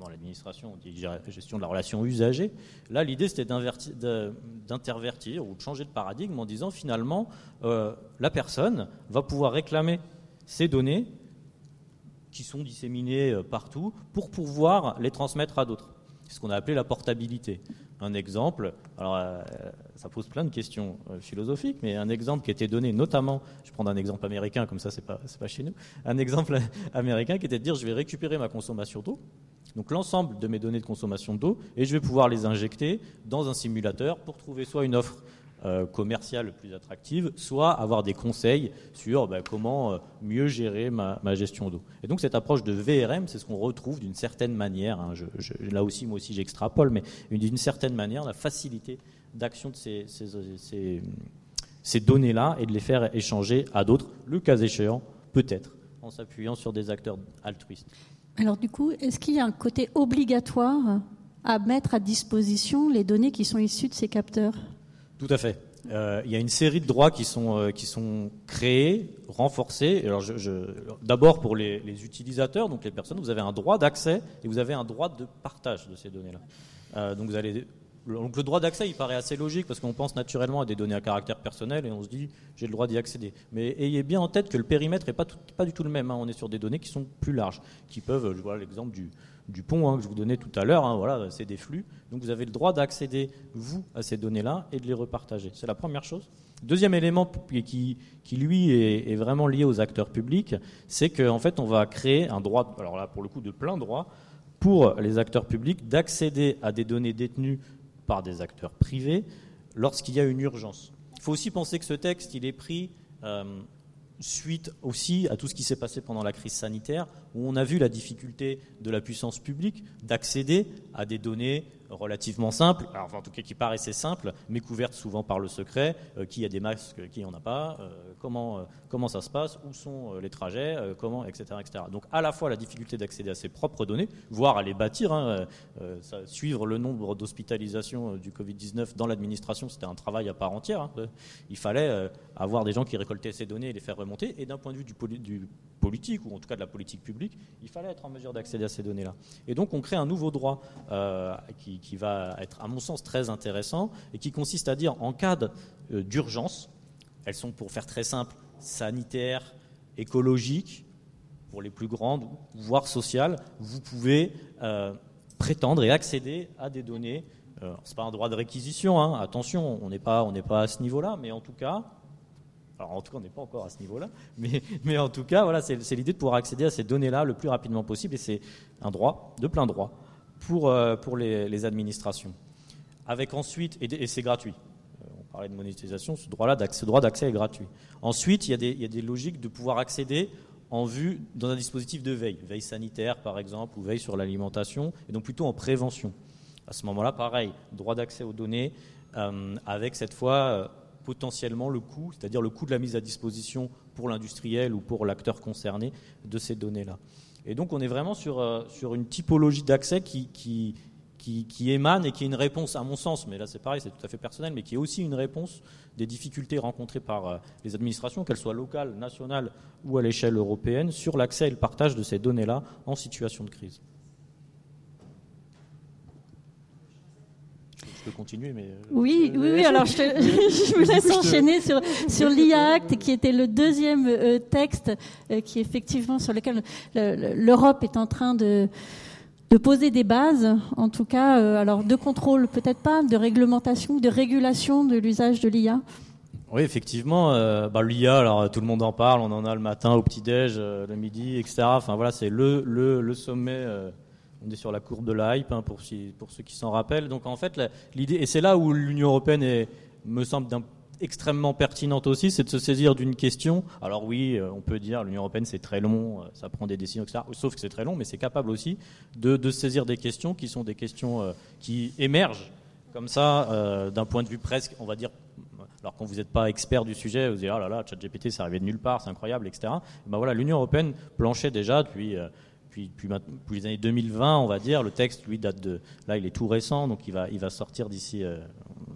dans l'administration, on dit gestion de la relation usager. Là, l'idée, c'était d'intervertir ou de changer de paradigme en disant finalement, euh, la personne va pouvoir réclamer ses données qui sont disséminés euh, partout pour pouvoir les transmettre à d'autres. C'est ce qu'on a appelé la portabilité. Un exemple, alors euh, ça pose plein de questions euh, philosophiques, mais un exemple qui été donné notamment, je prends un exemple américain, comme ça c'est pas, pas chez nous, un exemple américain qui était de dire je vais récupérer ma consommation d'eau, donc l'ensemble de mes données de consommation d'eau, et je vais pouvoir les injecter dans un simulateur pour trouver soit une offre euh, commerciale plus attractive, soit avoir des conseils sur bah, comment euh, mieux gérer ma, gestion d'eau. Et donc cette approche de VRM, c'est ce qu'on retrouve d'une certaine manière, hein, là aussi moi aussi j'extrapole, mais d'une certaine manière la facilité d'action de ces, ces données-là et de les faire échanger à d'autres, le cas échéant, peut-être, en s'appuyant sur des acteurs altruistes. Alors du coup, est-ce qu'il y a un côté obligatoire à mettre à disposition les données qui sont issues de ces capteurs? Tout à fait. Euh, il y a une série de droits qui sont, euh, qui sont créés, renforcés. Alors D'abord pour les, utilisateurs, donc les personnes, vous avez un droit d'accès et vous avez un droit de partage de ces données-là. Euh, donc le droit d'accès, il paraît assez logique parce qu'on pense naturellement à des données à caractère personnel et on se dit j'ai le droit d'y accéder. Mais ayez bien en tête que le périmètre n'est pas, pas du tout le même. Hein. On est sur des données qui sont plus larges, qui peuvent, je vois l'exemple du, du pont hein, que je vous donnais tout à l'heure, hein, voilà, c'est des flux. Donc vous avez le droit d'accéder, vous, à ces données-là et de les repartager. C'est la première chose. Deuxième élément qui, lui, est, vraiment lié aux acteurs publics, c'est qu'en fait, on va créer un droit, alors là, pour le coup, de plein droit, pour les acteurs publics d'accéder à des données détenues par des acteurs privés lorsqu'il y a une urgence. Il faut aussi penser que ce texte, il est pris euh, suite aussi à tout ce qui s'est passé pendant la crise sanitaire, où on a vu la difficulté de la puissance publique d'accéder à des données relativement simples, alors, en tout cas qui paraissaient simples, mais couvertes souvent par le secret, euh, qui a des masques, qui n'en a pas, euh, comment, euh, comment ça se passe, où sont les trajets, comment, etc., etc. Donc à la fois la difficulté d'accéder à ses propres données, voire à les bâtir, hein, suivre le nombre d'hospitalisations du Covid-19 dans l'administration, c'était un travail à part entière. Hein. Il fallait avoir des gens qui récoltaient ces données et les faire remonter, et d'un point de vue du politique, ou en tout cas de la politique publique, il fallait être en mesure d'accéder à ces données-là. Et donc on crée un nouveau droit qui, qui va être, à mon sens, très intéressant et qui consiste à dire en cas euh, d'urgence, elles sont pour faire très simple, sanitaires, écologiques, pour les plus grandes, voire sociales, vous pouvez euh, prétendre et accéder à des données. Euh, Ce n'est pas un droit de réquisition, hein, attention, on n'est pas, pas à ce niveau-là, mais en tout cas, alors en tout cas on n'est pas encore à ce niveau-là, mais en tout cas, voilà, c'est l'idée de pouvoir accéder à ces données-là le plus rapidement possible, et c'est un droit de plein droit pour, euh, pour les, administrations. Avec ensuite, et, c'est gratuit. Euh, on parlait de monétisation, ce droit-là, ce droit d'accès est gratuit. Ensuite, il y, a des, il y a des logiques de pouvoir accéder en vue dans un dispositif de veille, veille sanitaire par exemple, ou veille sur l'alimentation, et donc plutôt en prévention. À ce moment-là, pareil, droit d'accès aux données, euh, avec cette fois potentiellement le coût, c'est-à-dire le coût de la mise à disposition pour l'industriel ou pour l'acteur concerné de ces données-là. Et donc on est vraiment sur, euh, une typologie d'accès qui, émane et qui est une réponse, à mon sens, mais là c'est pareil, c'est tout à fait personnel, mais qui est aussi une réponse des difficultés rencontrées par euh, les administrations, qu'elles soient locales, nationales ou à l'échelle européenne, sur l'accès et le partage de ces données-là en situation de crise. Continuer, mais... Euh, oui, oui, oui, alors je, je vous laisse enchaîner sur, sur l'IACT, qui était le deuxième euh, texte euh, qui effectivement sur lequel l'Europe est en train de, de poser des bases, en tout cas, alors de contrôle peut-être pas, de réglementation, de régulation de l'usage de l'IA. Oui, effectivement, bah, l'IA, alors tout le monde en parle, on en a le matin au petit-déj, le midi, etc. Enfin voilà, c'est le, le, le sommet on est sur la courbe de la hype, hein, pour, ceux qui s'en rappellent. Donc en fait, l'idée, et c'est là où l'Union européenne est, me semble extrêmement pertinente aussi, c'est de se saisir d'une question. Alors oui, euh, on peut dire l'Union européenne c'est très long, euh, ça prend des décisions, etc. Sauf que c'est très long, mais c'est capable aussi de, saisir des questions qui sont des questions euh, qui émergent comme ça d'un point de vue presque, on va dire. Alors quand vous n'êtes pas expert du sujet, vous dites oh là là, ChatGPT c'est arrivé de nulle part, c'est incroyable, etc. ben voilà, l'Union européenne planchait déjà depuis depuis, les années 2020, on va dire. Le texte, lui, date de. Là, il est tout récent, donc il va, il va sortir d'ici euh,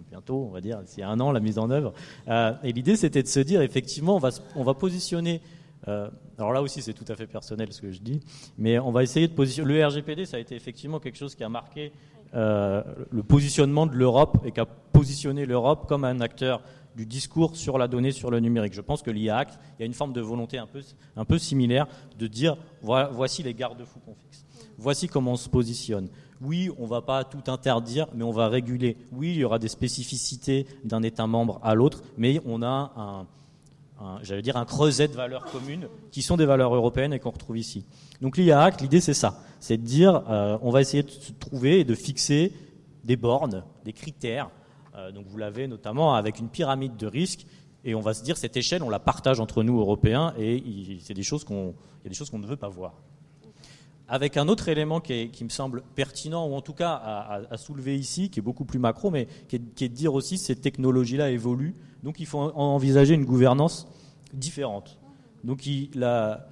bientôt, on va dire, d'ici un an, la mise en œuvre. Euh, et l'idée, c'était de se dire, effectivement, on va, on va positionner. Euh, alors là aussi, c'est tout à fait personnel ce que je dis, mais on va essayer de positionner. Le RGPD, ça a été effectivement quelque chose qui a marqué le positionnement de l'Europe et qui a positionné l'Europe comme un acteur du discours sur la donnée, sur le numérique. Je pense que l'IAC, il y a une forme de volonté un peu, un peu similaire de dire voici les garde-fous qu'on fixe. Voici comment on se positionne. Oui, on ne va pas tout interdire, mais on va réguler. Oui, il y aura des spécificités d'un État membre à l'autre, mais on a un, j'allais dire un creuset de valeurs communes qui sont des valeurs européennes et qu'on retrouve ici. Donc l'IAC, l'idée c'est ça, c'est de dire euh, on va essayer de trouver et de fixer des bornes, des critères donc vous l'avez notamment avec une pyramide de risques. Et on va se dire cette échelle, on la partage entre nous Européens, et c'est des choses qu'on, il y a des choses qu'on ne veut pas voir. avec un autre élément qui, me semble pertinent, ou en tout cas à, soulever ici, qui est beaucoup plus macro, mais qui est, de dire aussi ces technologies-là évoluent, donc il faut envisager une gouvernance différente. Donc il, a,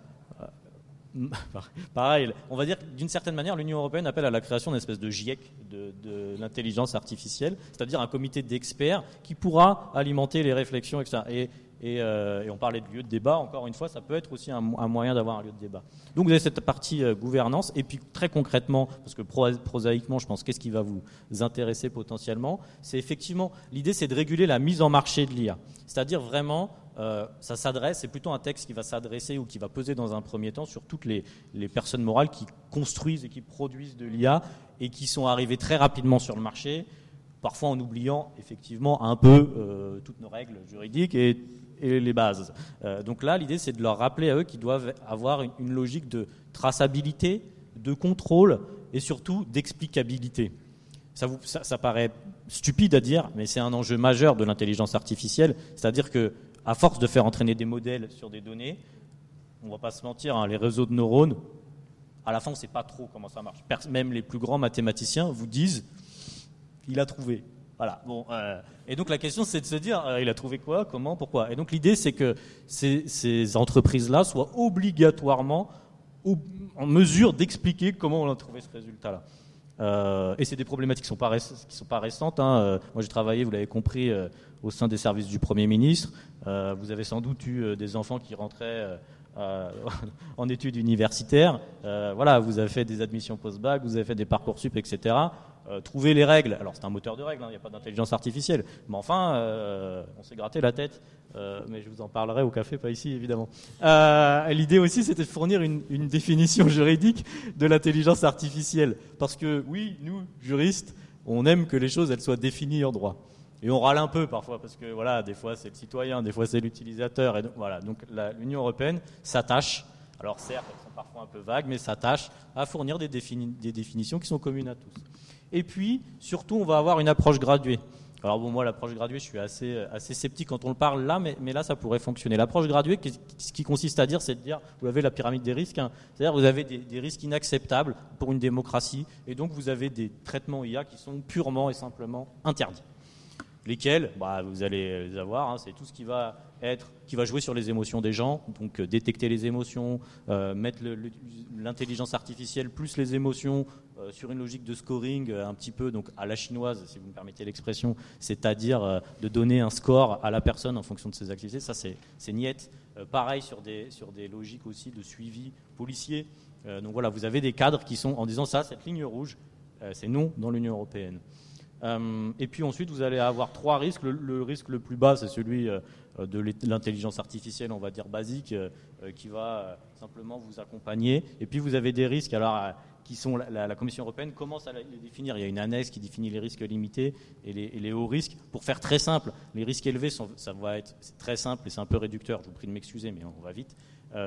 pareil, on va dire d'une certaine manière, l'Union européenne appelle à la création d'une espèce de GIEC de, l'intelligence artificielle, c'est-à-dire un comité d'experts qui pourra alimenter les réflexions, etc. Et euh, et, on parlait de lieu de débat, encore une fois, ça peut être aussi un, moyen d'avoir un lieu de débat. Donc vous avez cette partie euh, gouvernance, et puis très concrètement, parce que prosaïquement, je pense, qu'est-ce qui va vous intéresser potentiellement? C'est effectivement, l'idée c'est de réguler la mise en marché de l'IA. C'est-à-dire vraiment, euh, ça s'adresse, c'est plutôt un texte qui va s'adresser ou qui va peser dans un premier temps sur toutes les, personnes morales qui construisent et qui produisent de l'IA et qui sont arrivées très rapidement sur le marché, parfois en oubliant effectivement un peu toutes nos règles juridiques et les bases. Euh, donc là, l'idée, c'est de leur rappeler à eux qu'ils doivent avoir une, logique de traçabilité, de contrôle et surtout d'explicabilité. Ça, ça, paraît stupide à dire, mais c'est un enjeu majeur de l'intelligence artificielle. C'est-à-dire que, à force de faire entraîner des modèles sur des données, on va pas se mentir, hein, les réseaux de neurones, à la fin, on ne sait pas trop comment ça marche. Même les plus grands mathématiciens vous disent, il a trouvé. Voilà. Bon, euh, et donc la question, c'est de se dire, euh, il a trouvé quoi, comment, pourquoi? Et donc l'idée, c'est que ces, entreprises-là soient obligatoirement en mesure d'expliquer comment on a trouvé ce résultat-là. Euh, et c'est des problématiques qui ne sont, pas récentes. Hein. moi, j'ai travaillé, vous l'avez compris, au sein des services du Premier ministre. vous avez sans doute eu des enfants qui rentraient en études universitaires. voilà, vous avez fait des admissions post-bac, vous avez fait des parcours sup, etc. Euh, trouver les règles. Alors c'est un moteur de règles, hein, il n'y a pas d'intelligence artificielle. Mais enfin, euh, on s'est gratté la tête. Euh, mais je vous en parlerai au café, pas ici évidemment. L'idée aussi, c'était de fournir une, définition juridique de l'intelligence artificielle. Parce que oui, nous, juristes, on aime que les choses elles soient définies en droit. Et on râle un peu parfois parce que voilà, des fois c'est le citoyen, des fois c'est l'utilisateur. Et donc, voilà, donc l'Union européenne s'attache. Alors certes, elles sont parfois un peu vagues, mais s'attache à fournir des définitions qui sont communes à tous. Et puis, surtout, on va avoir une approche graduée. Alors bon, moi, l'approche graduée, je suis assez, sceptique quand on le parle là, mais, là, ça pourrait fonctionner. L'approche graduée, ce qui consiste à dire, c'est de dire, vous avez la pyramide des risques, hein. c'est-à-dire vous avez des, risques inacceptables pour une démocratie, et donc vous avez des traitements IA qui sont purement et simplement interdits. Lesquels, bah, vous allez les avoir, hein. c'est tout ce qui va être, qui va jouer sur les émotions des gens, donc euh, détecter les émotions, euh, mettre l'intelligence artificielle plus les émotions euh, sur une logique de scoring un petit peu donc à la chinoise, si vous me permettez l'expression, c'est-à-dire de donner un score à la personne en fonction de ses activités. Ça, c'est niette. pareil sur des, sur des logiques aussi de suivi policier. donc voilà, vous avez des cadres qui sont en disant ça, cette ligne rouge, c'est non dans l'Union européenne. Et puis ensuite, vous allez avoir trois risques. Le, risque le plus bas, c'est celui euh, de l'intelligence artificielle, on va dire basique, euh, euh, qui va simplement vous accompagner. Et puis vous avez des risques, alors qui sont la, Commission européenne commence à les définir. Il y a une annexe qui définit les risques limités et les, hauts risques. Pour faire très simple, les risques élevés, ça va être très simple et c'est un peu réducteur. Je vous prie de m'excuser, mais on va vite.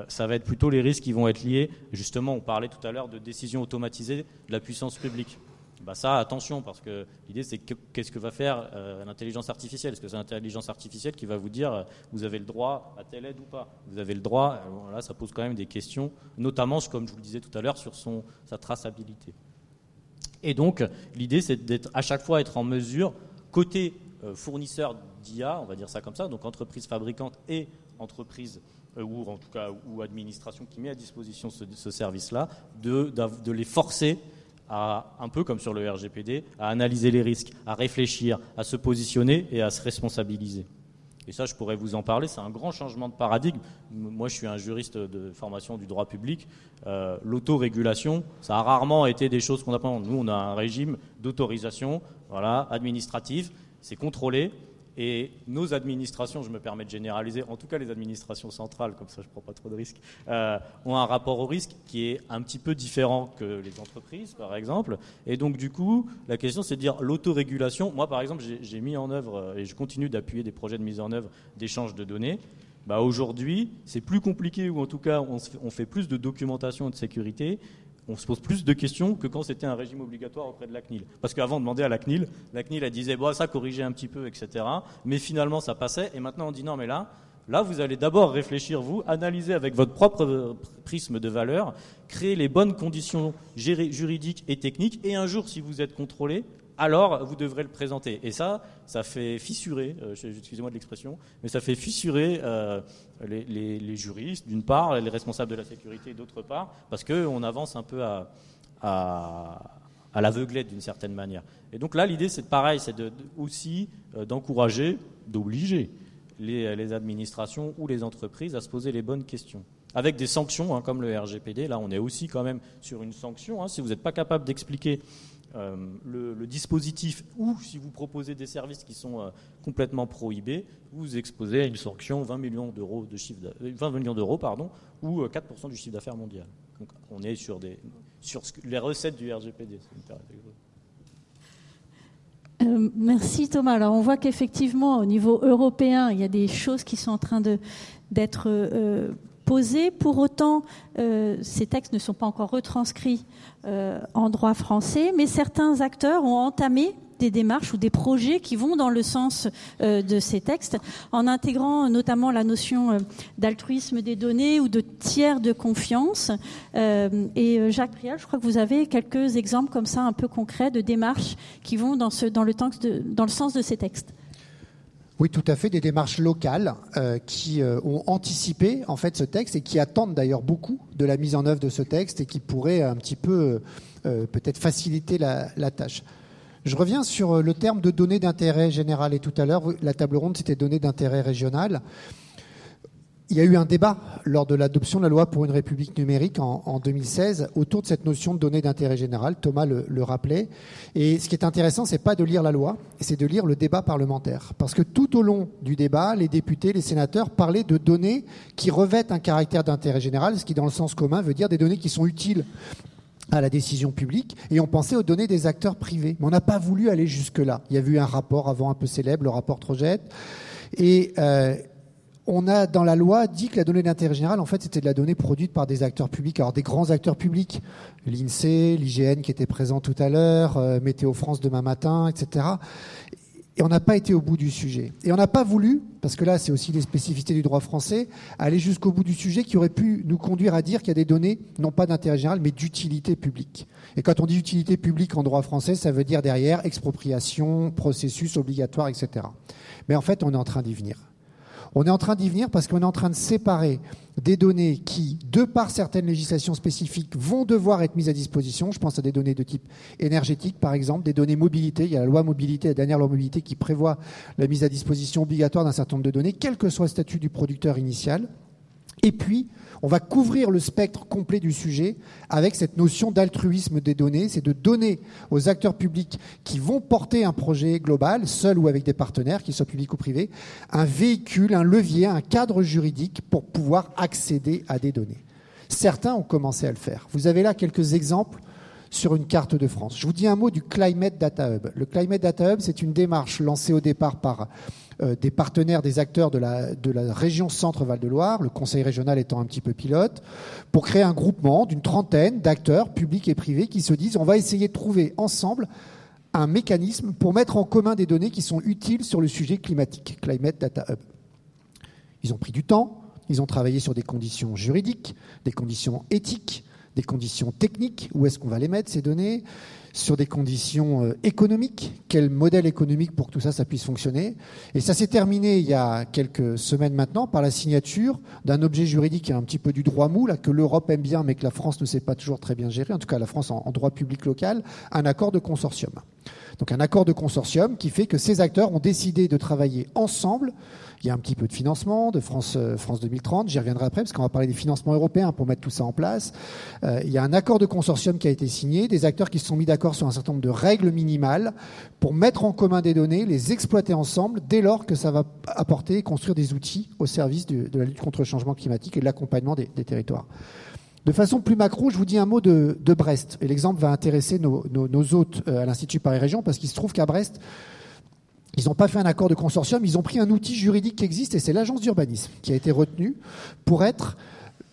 ça va être plutôt les risques qui vont être liés. Justement, on parlait tout à l'heure de décisions automatisées de la puissance publique. Bah ça, attention, parce que l'idée, c'est qu'est-ce que va faire euh, l'intelligence artificielle? Est-ce que c'est l'intelligence artificielle qui va vous dire euh, vous avez le droit à telle aide ou pas? Vous avez le droit euh, Là, ça pose quand même des questions, notamment, comme je vous le disais tout à l'heure, sur son, sa traçabilité. Et donc, l'idée, c'est d'être à chaque fois être en mesure, côté fournisseur d'IA, on va dire ça comme ça, donc entreprise fabricante et entreprise ou en tout cas ou administration qui met à disposition ce, ce service-là, de, de les forcer un peu comme sur le RGPD, à analyser les risques, à réfléchir, à se positionner et à se responsabiliser. Et ça, je pourrais vous en parler, c'est un grand changement de paradigme. Moi, je suis un juriste de formation du droit public. Euh, l'autorégulation, ça a rarement été des choses qu'on apprend. Nous, on a un régime d'autorisation voilà, administrative, c'est contrôlé, et nos administrations, je me permets de généraliser, en tout cas les administrations centrales, comme ça je ne prends pas trop de risques, euh, ont un rapport au risque qui est un petit peu différent que les entreprises, par exemple. Et donc du coup, la question c'est de dire l'autorégulation. Moi, par exemple, j'ai mis en œuvre, euh, et je continue d'appuyer des projets de mise en œuvre d'échange de données. Bah, Aujourd'hui, c'est plus compliqué, ou en tout cas, on fait plus de documentation et de sécurité, on se pose plus de questions que quand c'était un régime obligatoire auprès de la CNIL. Parce qu'avant, on demandait à la CNIL, la CNIL, elle disait, bon, ça corrigeait un petit peu, etc. Mais finalement, ça passait. Et maintenant, on dit, non, mais là, Là, vous allez d'abord réfléchir, vous, analyser avec votre propre prisme de valeur, créer les bonnes conditions juridiques et techniques, et un jour, si vous êtes contrôlé, alors vous devrez le présenter. Et ça, ça fait fissurer, euh, excusez-moi de l'expression, mais ça fait fissurer euh, les, juristes, d'une part, les responsables de la sécurité, d'autre part, parce qu'on avance un peu à, à, l'aveuglette d'une certaine manière. Et donc là, l'idée, c'est pareil, c'est aussi euh, d'encourager, d'obliger les, administrations ou les entreprises à se poser les bonnes questions. Avec des sanctions, hein, comme le RGPD, là on est aussi quand même sur une sanction. Hein. si vous n'êtes pas capable d'expliquer euh, le, dispositif ou si vous proposez des services qui sont euh, complètement prohibés, vous vous exposez à une sanction 20 millions d'euros de chiffre 20 euh, millions d'euros pardon ou 4% du chiffre d'affaires mondial. Donc on est sur des sur les recettes du RGPD. merci Thomas. Alors on voit qu'effectivement au niveau européen, il y a des choses qui sont en train d'être pour autant, euh, ces textes ne sont pas encore retranscrits euh, en droit français, mais certains acteurs ont entamé des démarches ou des projets qui vont dans le sens euh, de ces textes, en intégrant notamment la notion d'altruisme des données ou de tiers de confiance. et Jacques Prial, je crois que vous avez quelques exemples comme ça un peu concrets de démarches qui vont dans, le sens de ces textes. Oui, tout à fait, des démarches locales euh, qui euh, ont anticipé en fait ce texte et qui attendent d'ailleurs beaucoup de la mise en œuvre de ce texte et qui pourraient un petit peu euh, peut-être faciliter la, la, tâche. Je reviens sur le terme de données d'intérêt général et tout à l'heure, la table ronde c'était données d'intérêt régional. Il y a eu un débat lors de l'adoption de la loi pour une république numérique en, 2016 autour de cette notion de données d'intérêt général. Thomas le, rappelait. Et ce qui est intéressant, c'est pas de lire la loi, c'est de lire le débat parlementaire. Parce que tout au long du débat, les députés, les sénateurs parlaient de données qui revêtent un caractère d'intérêt général, ce qui, dans le sens commun, veut dire des données qui sont utiles à la décision publique et on pensait aux données des acteurs privés. Mais on n'a pas voulu aller jusque-là. Il y a eu un rapport avant un peu célèbre, le rapport Trojette. Et euh, on a dans la loi dit que la donnée d'intérêt général, en fait, c'était de la donnée produite par des acteurs publics, alors des grands acteurs publics, l'INSEE, l'IGN qui était présent tout à l'heure, euh, Météo France demain matin, etc. Et on n'a pas été au bout du sujet. Et on n'a pas voulu, parce que là, c'est aussi les spécificités du droit français, aller jusqu'au bout du sujet qui aurait pu nous conduire à dire qu'il y a des données, non pas d'intérêt général, mais d'utilité publique. Et quand on dit utilité publique en droit français, ça veut dire derrière expropriation, processus obligatoire, etc. Mais en fait, on est en train d'y venir. On est en train d'y venir parce qu'on est en train de séparer des données qui, de par certaines législations spécifiques, vont devoir être mises à disposition. Je pense à des données de type énergétique, par exemple, des données mobilité. Il y a la loi mobilité, la dernière loi mobilité, qui prévoit la mise à disposition obligatoire d'un certain nombre de données, quel que soit le statut du producteur initial. Et puis, on va couvrir le spectre complet du sujet avec cette notion d'altruisme des données, c'est de donner aux acteurs publics qui vont porter un projet global, seuls ou avec des partenaires, qu'ils soient publics ou privés, un véhicule, un levier, un cadre juridique pour pouvoir accéder à des données. Certains ont commencé à le faire. Vous avez là quelques exemples sur une carte de France. Je vous dis un mot du Climate Data Hub. Le Climate Data Hub, c'est une démarche lancée au départ par des partenaires, des acteurs de la, de la région Centre-Val de Loire, le conseil régional étant un petit peu pilote, pour créer un groupement d'une trentaine d'acteurs publics et privés qui se disent on va essayer de trouver ensemble un mécanisme pour mettre en commun des données qui sont utiles sur le sujet climatique, Climate Data Hub. Ils ont pris du temps, ils ont travaillé sur des conditions juridiques, des conditions éthiques, des conditions techniques, où est-ce qu'on va les mettre, ces données, sur des conditions euh, économiques, quel modèle économique pour que tout ça, ça puisse fonctionner? Et ça s'est terminé il y a quelques semaines maintenant par la signature d'un objet juridique un petit peu du droit mou, là, que l'Europe aime bien, mais que la France ne sait pas toujours très bien gérer, en tout cas la France en droit public local, un accord de consortium. Donc un accord de consortium qui fait que ces acteurs ont décidé de travailler ensemble il y a un petit peu de financement de France, euh, France 2030, j'y reviendrai après parce qu'on va parler des financements européens pour mettre tout ça en place. Euh, il y a un accord de consortium qui a été signé, des acteurs qui se sont mis d'accord sur un certain nombre de règles minimales pour mettre en commun des données, les exploiter ensemble dès lors que ça va apporter et construire des outils au service de, la lutte contre le changement climatique et de l'accompagnement des, territoires. De façon plus macro, je vous dis un mot de, Brest. Et l'exemple va intéresser nos, hôtes euh, à l'Institut Paris Région parce qu'il se trouve qu'à Brest, ils n'ont pas fait un accord de consortium, ils ont pris un outil juridique qui existe et c'est l'agence d'urbanisme qui a été retenue pour être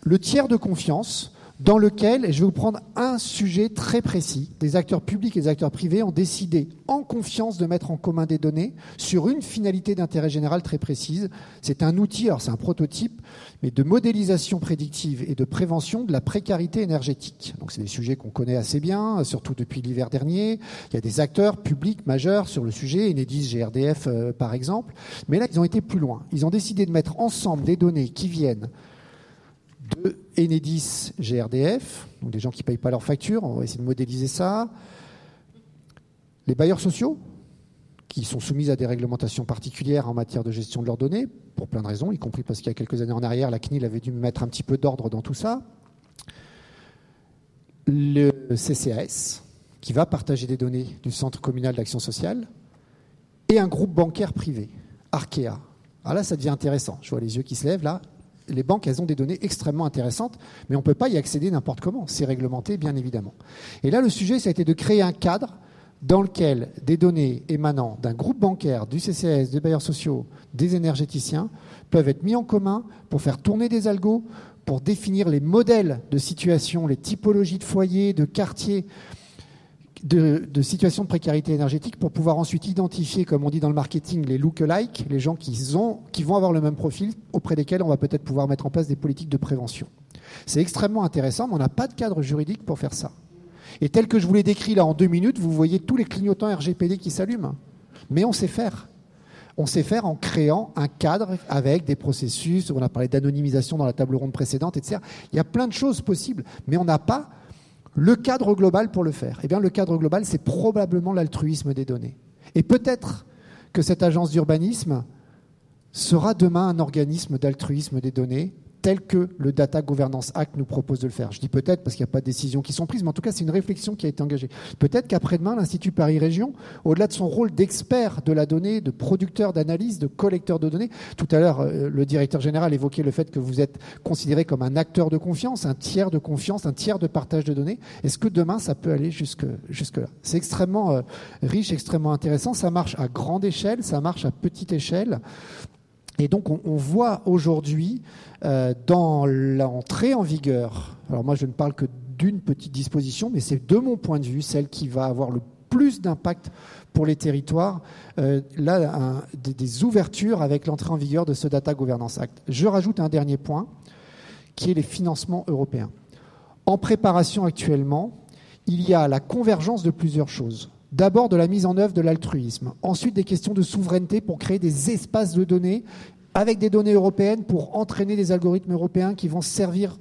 le tiers de confiance dans lequel, je vais vous prendre un sujet très précis, des acteurs publics et des acteurs privés ont décidé en confiance de mettre en commun des données sur une finalité d'intérêt général très précise. C'est un outil, alors c'est un prototype, mais de modélisation prédictive et de prévention de la précarité énergétique. Donc c'est des sujets qu'on connaît assez bien, surtout depuis l'hiver dernier. Il y a des acteurs publics majeurs sur le sujet, Enedis, GRDF euh, par exemple. Mais là, ils ont été plus loin. Ils ont décidé de mettre ensemble des données qui viennent de Enedis GRDF, donc des gens qui ne payent pas leurs factures, on va essayer de modéliser ça. Les bailleurs sociaux, qui sont soumis à des réglementations particulières en matière de gestion de leurs données, pour plein de raisons, y compris parce qu'il y a quelques années en arrière, la CNIL avait dû mettre un petit peu d'ordre dans tout ça. Le CCAS, qui va partager des données du Centre communal d'action sociale, et un groupe bancaire privé, Arkea. Alors là, ça devient intéressant. Je vois les yeux qui se lèvent là les banques, elles ont des données extrêmement intéressantes, mais on ne peut pas y accéder n'importe comment. C'est réglementé, bien évidemment. Et là, le sujet, ça a été de créer un cadre dans lequel des données émanant d'un groupe bancaire, du CCS, des bailleurs sociaux, des énergéticiens, peuvent être mis en commun pour faire tourner des algos, pour définir les modèles de situation, les typologies de foyers, de quartiers, de, situations de précarité énergétique pour pouvoir ensuite identifier, comme on dit dans le marketing, les look-alike, les gens qui, qui vont avoir le même profil, auprès desquels on va peut-être pouvoir mettre en place des politiques de prévention. C'est extrêmement intéressant, mais on n'a pas de cadre juridique pour faire ça. Et tel que je vous l'ai décrit là en deux minutes, vous voyez tous les clignotants RGPD qui s'allument. Mais on sait faire. On sait faire en créant un cadre avec des processus, on a parlé d'anonymisation dans la table ronde précédente, etc. Il y a plein de choses possibles, mais on n'a pas le cadre global pour le faire Eh bien, le cadre global, c'est probablement l'altruisme des données. Et peut-être que cette agence d'urbanisme sera demain un organisme d'altruisme des données tel que le Data Governance Act nous propose de le faire. Je dis peut-être parce qu'il n'y a pas de décisions qui sont prises, mais en tout cas, c'est une réflexion qui a été engagée. Peut-être qu'après-demain, l'Institut Paris Région, au-delà de son rôle d'expert de la donnée, de producteur d'analyse, de collecteur de données, tout à l'heure, euh, le directeur général évoquait le fait que vous êtes considéré comme un acteur de confiance, un tiers de confiance, un tiers de partage de données. Est-ce que demain, ça peut aller jusque, jusque là C'est extrêmement euh, riche, extrêmement intéressant. Ça marche à grande échelle, ça marche à petite échelle. Et donc on, voit aujourd'hui euh, dans l'entrée en vigueur, alors moi je ne parle que d'une petite disposition, mais c'est de mon point de vue celle qui va avoir le plus d'impact pour les territoires, euh, là, des, ouvertures avec l'entrée en vigueur de ce Data Governance Act. Je rajoute un dernier point, qui est les financements européens. En préparation actuellement, il y a la convergence de plusieurs choses. D'abord de la mise en œuvre de l'altruisme, ensuite des questions de souveraineté pour créer des espaces de données avec des données européennes pour entraîner des algorithmes européens qui vont servir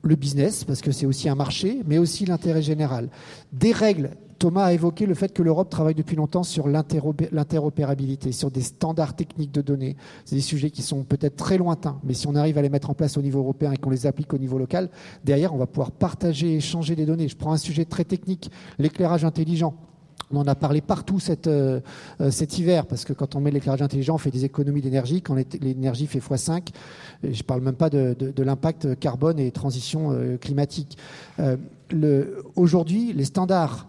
le business, parce que c'est aussi un marché, mais aussi l'intérêt général. Des règles. Thomas a évoqué le fait que l'Europe travaille depuis longtemps sur l'interopérabilité, sur des standards techniques de données. C'est des sujets qui sont peut-être très lointains, mais si on arrive à les mettre en place au niveau européen et qu'on les applique au niveau local, derrière, on va pouvoir partager, échanger des données. Je prends un sujet très technique, l'éclairage intelligent. On en a parlé partout euh, euh, cet, hiver, parce que quand on met l'éclairage intelligent, on fait des économies d'énergie. Quand l'énergie fait x5, je ne parle même pas de, l'impact carbone et transition euh, climatique. Aujourd'hui, les standards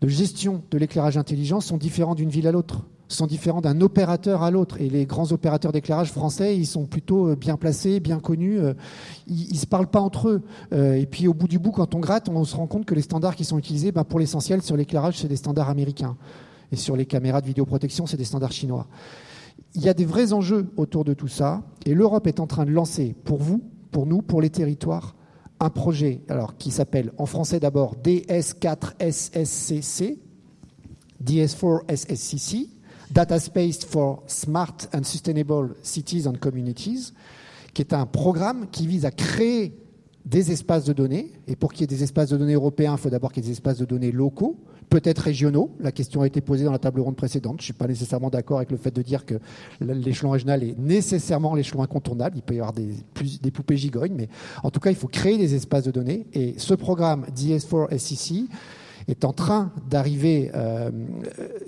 de gestion de l'éclairage intelligent sont différents d'une ville à l'autre sont différents d'un opérateur à l'autre. Et les grands opérateurs d'éclairage français, ils sont plutôt euh, bien placés, bien connus. Euh, ils ne se parlent pas entre eux. Euh, et puis au bout du bout, quand on gratte, on se rend compte que les standards qui sont utilisés, ben, pour l'essentiel, sur l'éclairage, c'est des standards américains. Et sur les caméras de vidéoprotection, c'est des standards chinois. Il y a des vrais enjeux autour de tout ça. Et l'Europe est en train de lancer, pour vous, pour nous, pour les territoires, un projet alors, qui s'appelle en français d'abord DS4SSCC, DS4SSCC, Data Space for Smart and Sustainable Cities and Communities, qui est un programme qui vise à créer des espaces de données. Et pour qu'il y ait des espaces de données européens, il faut d'abord qu'il y ait des espaces de données locaux, peut-être régionaux. La question a été posée dans la table ronde précédente. Je ne suis pas nécessairement d'accord avec le fait de dire que l'échelon régional est nécessairement l'échelon incontournable. Il peut y avoir des, des poupées gigognes, mais en tout cas, il faut créer des espaces de données. Et ce programme DS4SCC est en train d'arriver, euh,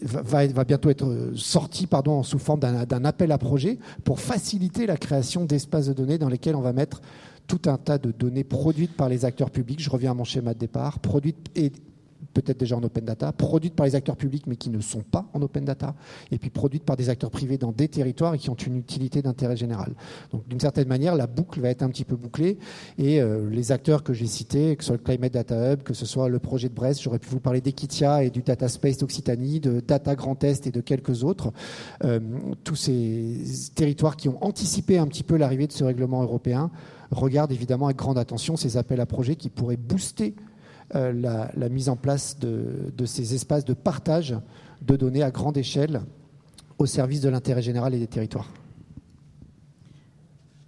va, bientôt être sorti pardon, sous forme d'un appel à projet pour faciliter la création d'espaces de données dans lesquels on va mettre tout un tas de données produites par les acteurs publics. Je reviens à mon schéma de départ, produites peut-être déjà en open data, produites par les acteurs publics mais qui ne sont pas en open data, et puis produites par des acteurs privés dans des territoires et qui ont une utilité d'intérêt général. Donc d'une certaine manière, la boucle va être un petit peu bouclée et euh, les acteurs que j'ai cités, que ce soit le Climate Data Hub, que ce soit le projet de Brest, j'aurais pu vous parler d'Equitia et du Data Space d'Occitanie, de Data Grand Est et de quelques autres, euh, tous ces territoires qui ont anticipé un petit peu l'arrivée de ce règlement européen regardent évidemment avec grande attention ces appels à projets qui pourraient booster euh, la, mise en place de, ces espaces de partage de données à grande échelle au service de l'intérêt général et des territoires.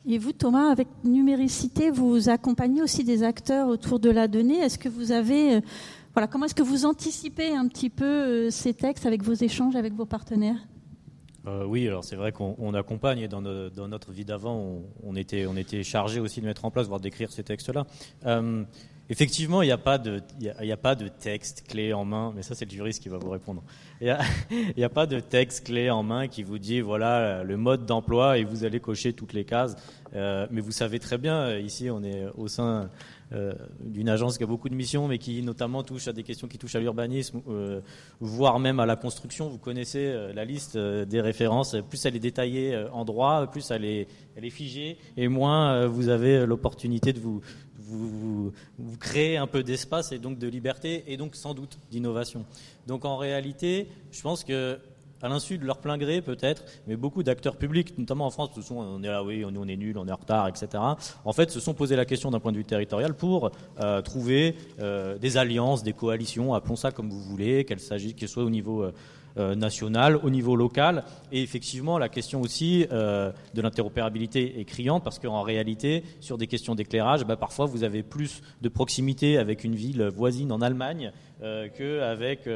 Et vous, Thomas, avec numéricité, vous accompagnez aussi des acteurs autour de la donnée. Est-ce que vous avez, euh, voilà, comment est-ce que vous anticipez un petit peu euh, ces textes avec vos échanges avec vos partenaires? Oui, alors c'est vrai qu'on accompagne et dans, notre vie d'avant, on, était, on était chargé aussi de mettre en place, voire d'écrire ces textes-là. Effectivement, il n'y a, pas de, a, pas de texte clé en main, mais ça c'est le juriste qui va vous répondre. Il n'y a, pas de texte clé en main qui vous dit voilà le mode d'emploi et vous allez cocher toutes les cases. Euh, mais vous savez très bien, euh, ici on est au sein euh, d'une agence qui a beaucoup de missions, mais qui notamment touche à des questions qui touchent à l'urbanisme, voire même à la construction. Vous connaissez la liste des références. Plus elle est détaillée en droit, plus elle est, elle est figée, et moins vous avez l'opportunité de vous, vous, vous, créez un peu d'espace et donc de liberté et donc sans doute d'innovation. Donc en réalité, je pense que à l'insu de leur plein gré peut-être, mais beaucoup d'acteurs publics, notamment en France, sont, on est là, oui, on, est nul, on est en retard, etc. En fait, se sont posé la question d'un point de vue territorial pour euh, trouver euh, des alliances, des coalitions, appelons ça comme vous voulez, qu'elles s'agissent, qu'elles soient au niveau euh, national, au niveau local. Et effectivement, la question aussi de l'interopérabilité est criante parce qu'en réalité, sur des questions d'éclairage, bah, parfois vous avez plus de proximité avec une ville voisine en Allemagne qu'avec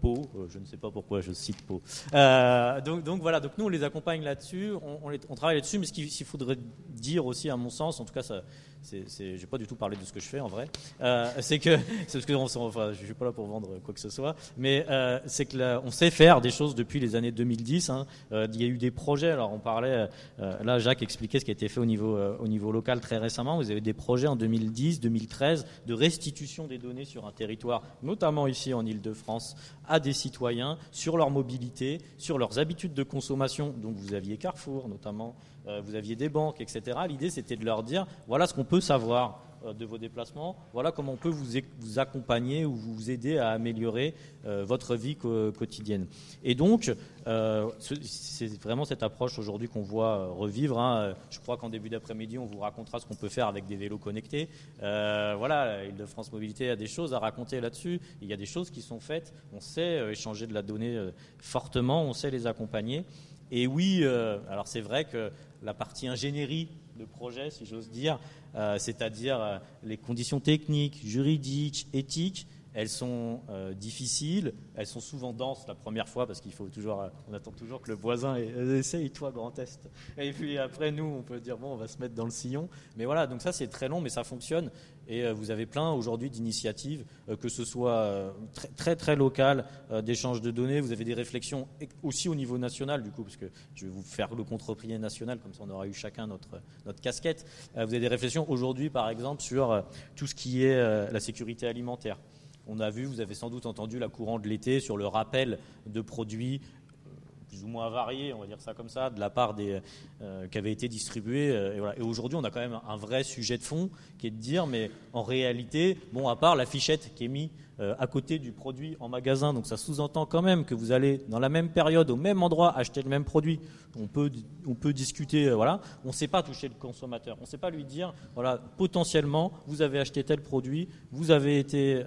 Pau. je ne sais pas pourquoi je cite Pau. donc, donc, voilà, donc nous on les accompagne là-dessus, on, on, travaille là-dessus, mais ce qu'il faudrait dire aussi, à mon sens, en tout cas, ça, je n'ai pas du tout parlé de ce que je fais en vrai. Euh, c'est que, c'est parce que enfin, je suis pas là pour vendre quoi que ce soit, mais euh, c'est que on sait faire des choses depuis les années 2010. Hein. Euh, il y a eu des projets. Alors on parlait, là Jacques expliquait ce qui a été fait au niveau au niveau local très récemment. Vous avez des projets en 2010, 2013 de restitution des données sur un territoire, notamment ici en Île-de-France, à des citoyens sur leur mobilité, sur leurs habitudes de consommation. Donc vous aviez Carrefour notamment. Euh, vous aviez des banques, etc. L'idée, c'était de leur dire, voilà ce qu'on peut savoir de vos déplacements, voilà comment on peut vous, vous accompagner ou vous aider à améliorer euh, votre vie quotidienne. Et donc, c'est vraiment cette approche aujourd'hui qu'on voit revivre. Hein. Je crois qu'en début d'après-midi, on vous racontera ce qu'on peut faire avec des vélos connectés. voilà, Île-de-France Mobilité a des choses à raconter là-dessus. Il y a des choses qui sont faites. On sait échanger de la donnée fortement, on sait les accompagner. Et oui, alors c'est vrai que la partie ingénierie de projet, si j'ose dire, euh, c'est-à-dire euh, les conditions techniques, juridiques, éthiques, elles sont euh, difficiles, elles sont souvent denses la première fois parce qu'il faut toujours, on attend toujours que le voisin essaye, toi, grand test. Et puis après, nous, on peut dire, bon, on va se mettre dans le sillon. Mais voilà, donc ça, c'est très long, mais ça fonctionne. Et euh, vous avez plein aujourd'hui d'initiatives, euh, que ce soit euh, très très, très locales, d'échanges de données. Vous avez des réflexions aussi au niveau national, du coup, parce que je vais vous faire le contre-prier national, comme ça on aura eu chacun notre, notre casquette. Vous avez des réflexions aujourd'hui, par exemple, sur tout ce qui est la sécurité alimentaire. On a vu, vous avez sans doute entendu la courant de l'été sur le rappel de produits plus ou moins variés, on va dire ça comme ça, de la part des euh, qui avaient été distribués. Euh, et, aujourd'hui, on a quand même un vrai sujet de fond qui est de dire, mais en réalité, bon, à part la fichette qui est mise euh, à côté du produit en magasin, donc ça sous-entend quand même que vous allez dans la même période, au même endroit, acheter le même produit. On peut, on peut discuter, voilà. On ne sait pas toucher le consommateur. On ne sait pas lui dire, voilà, potentiellement, vous avez acheté tel produit, vous avez été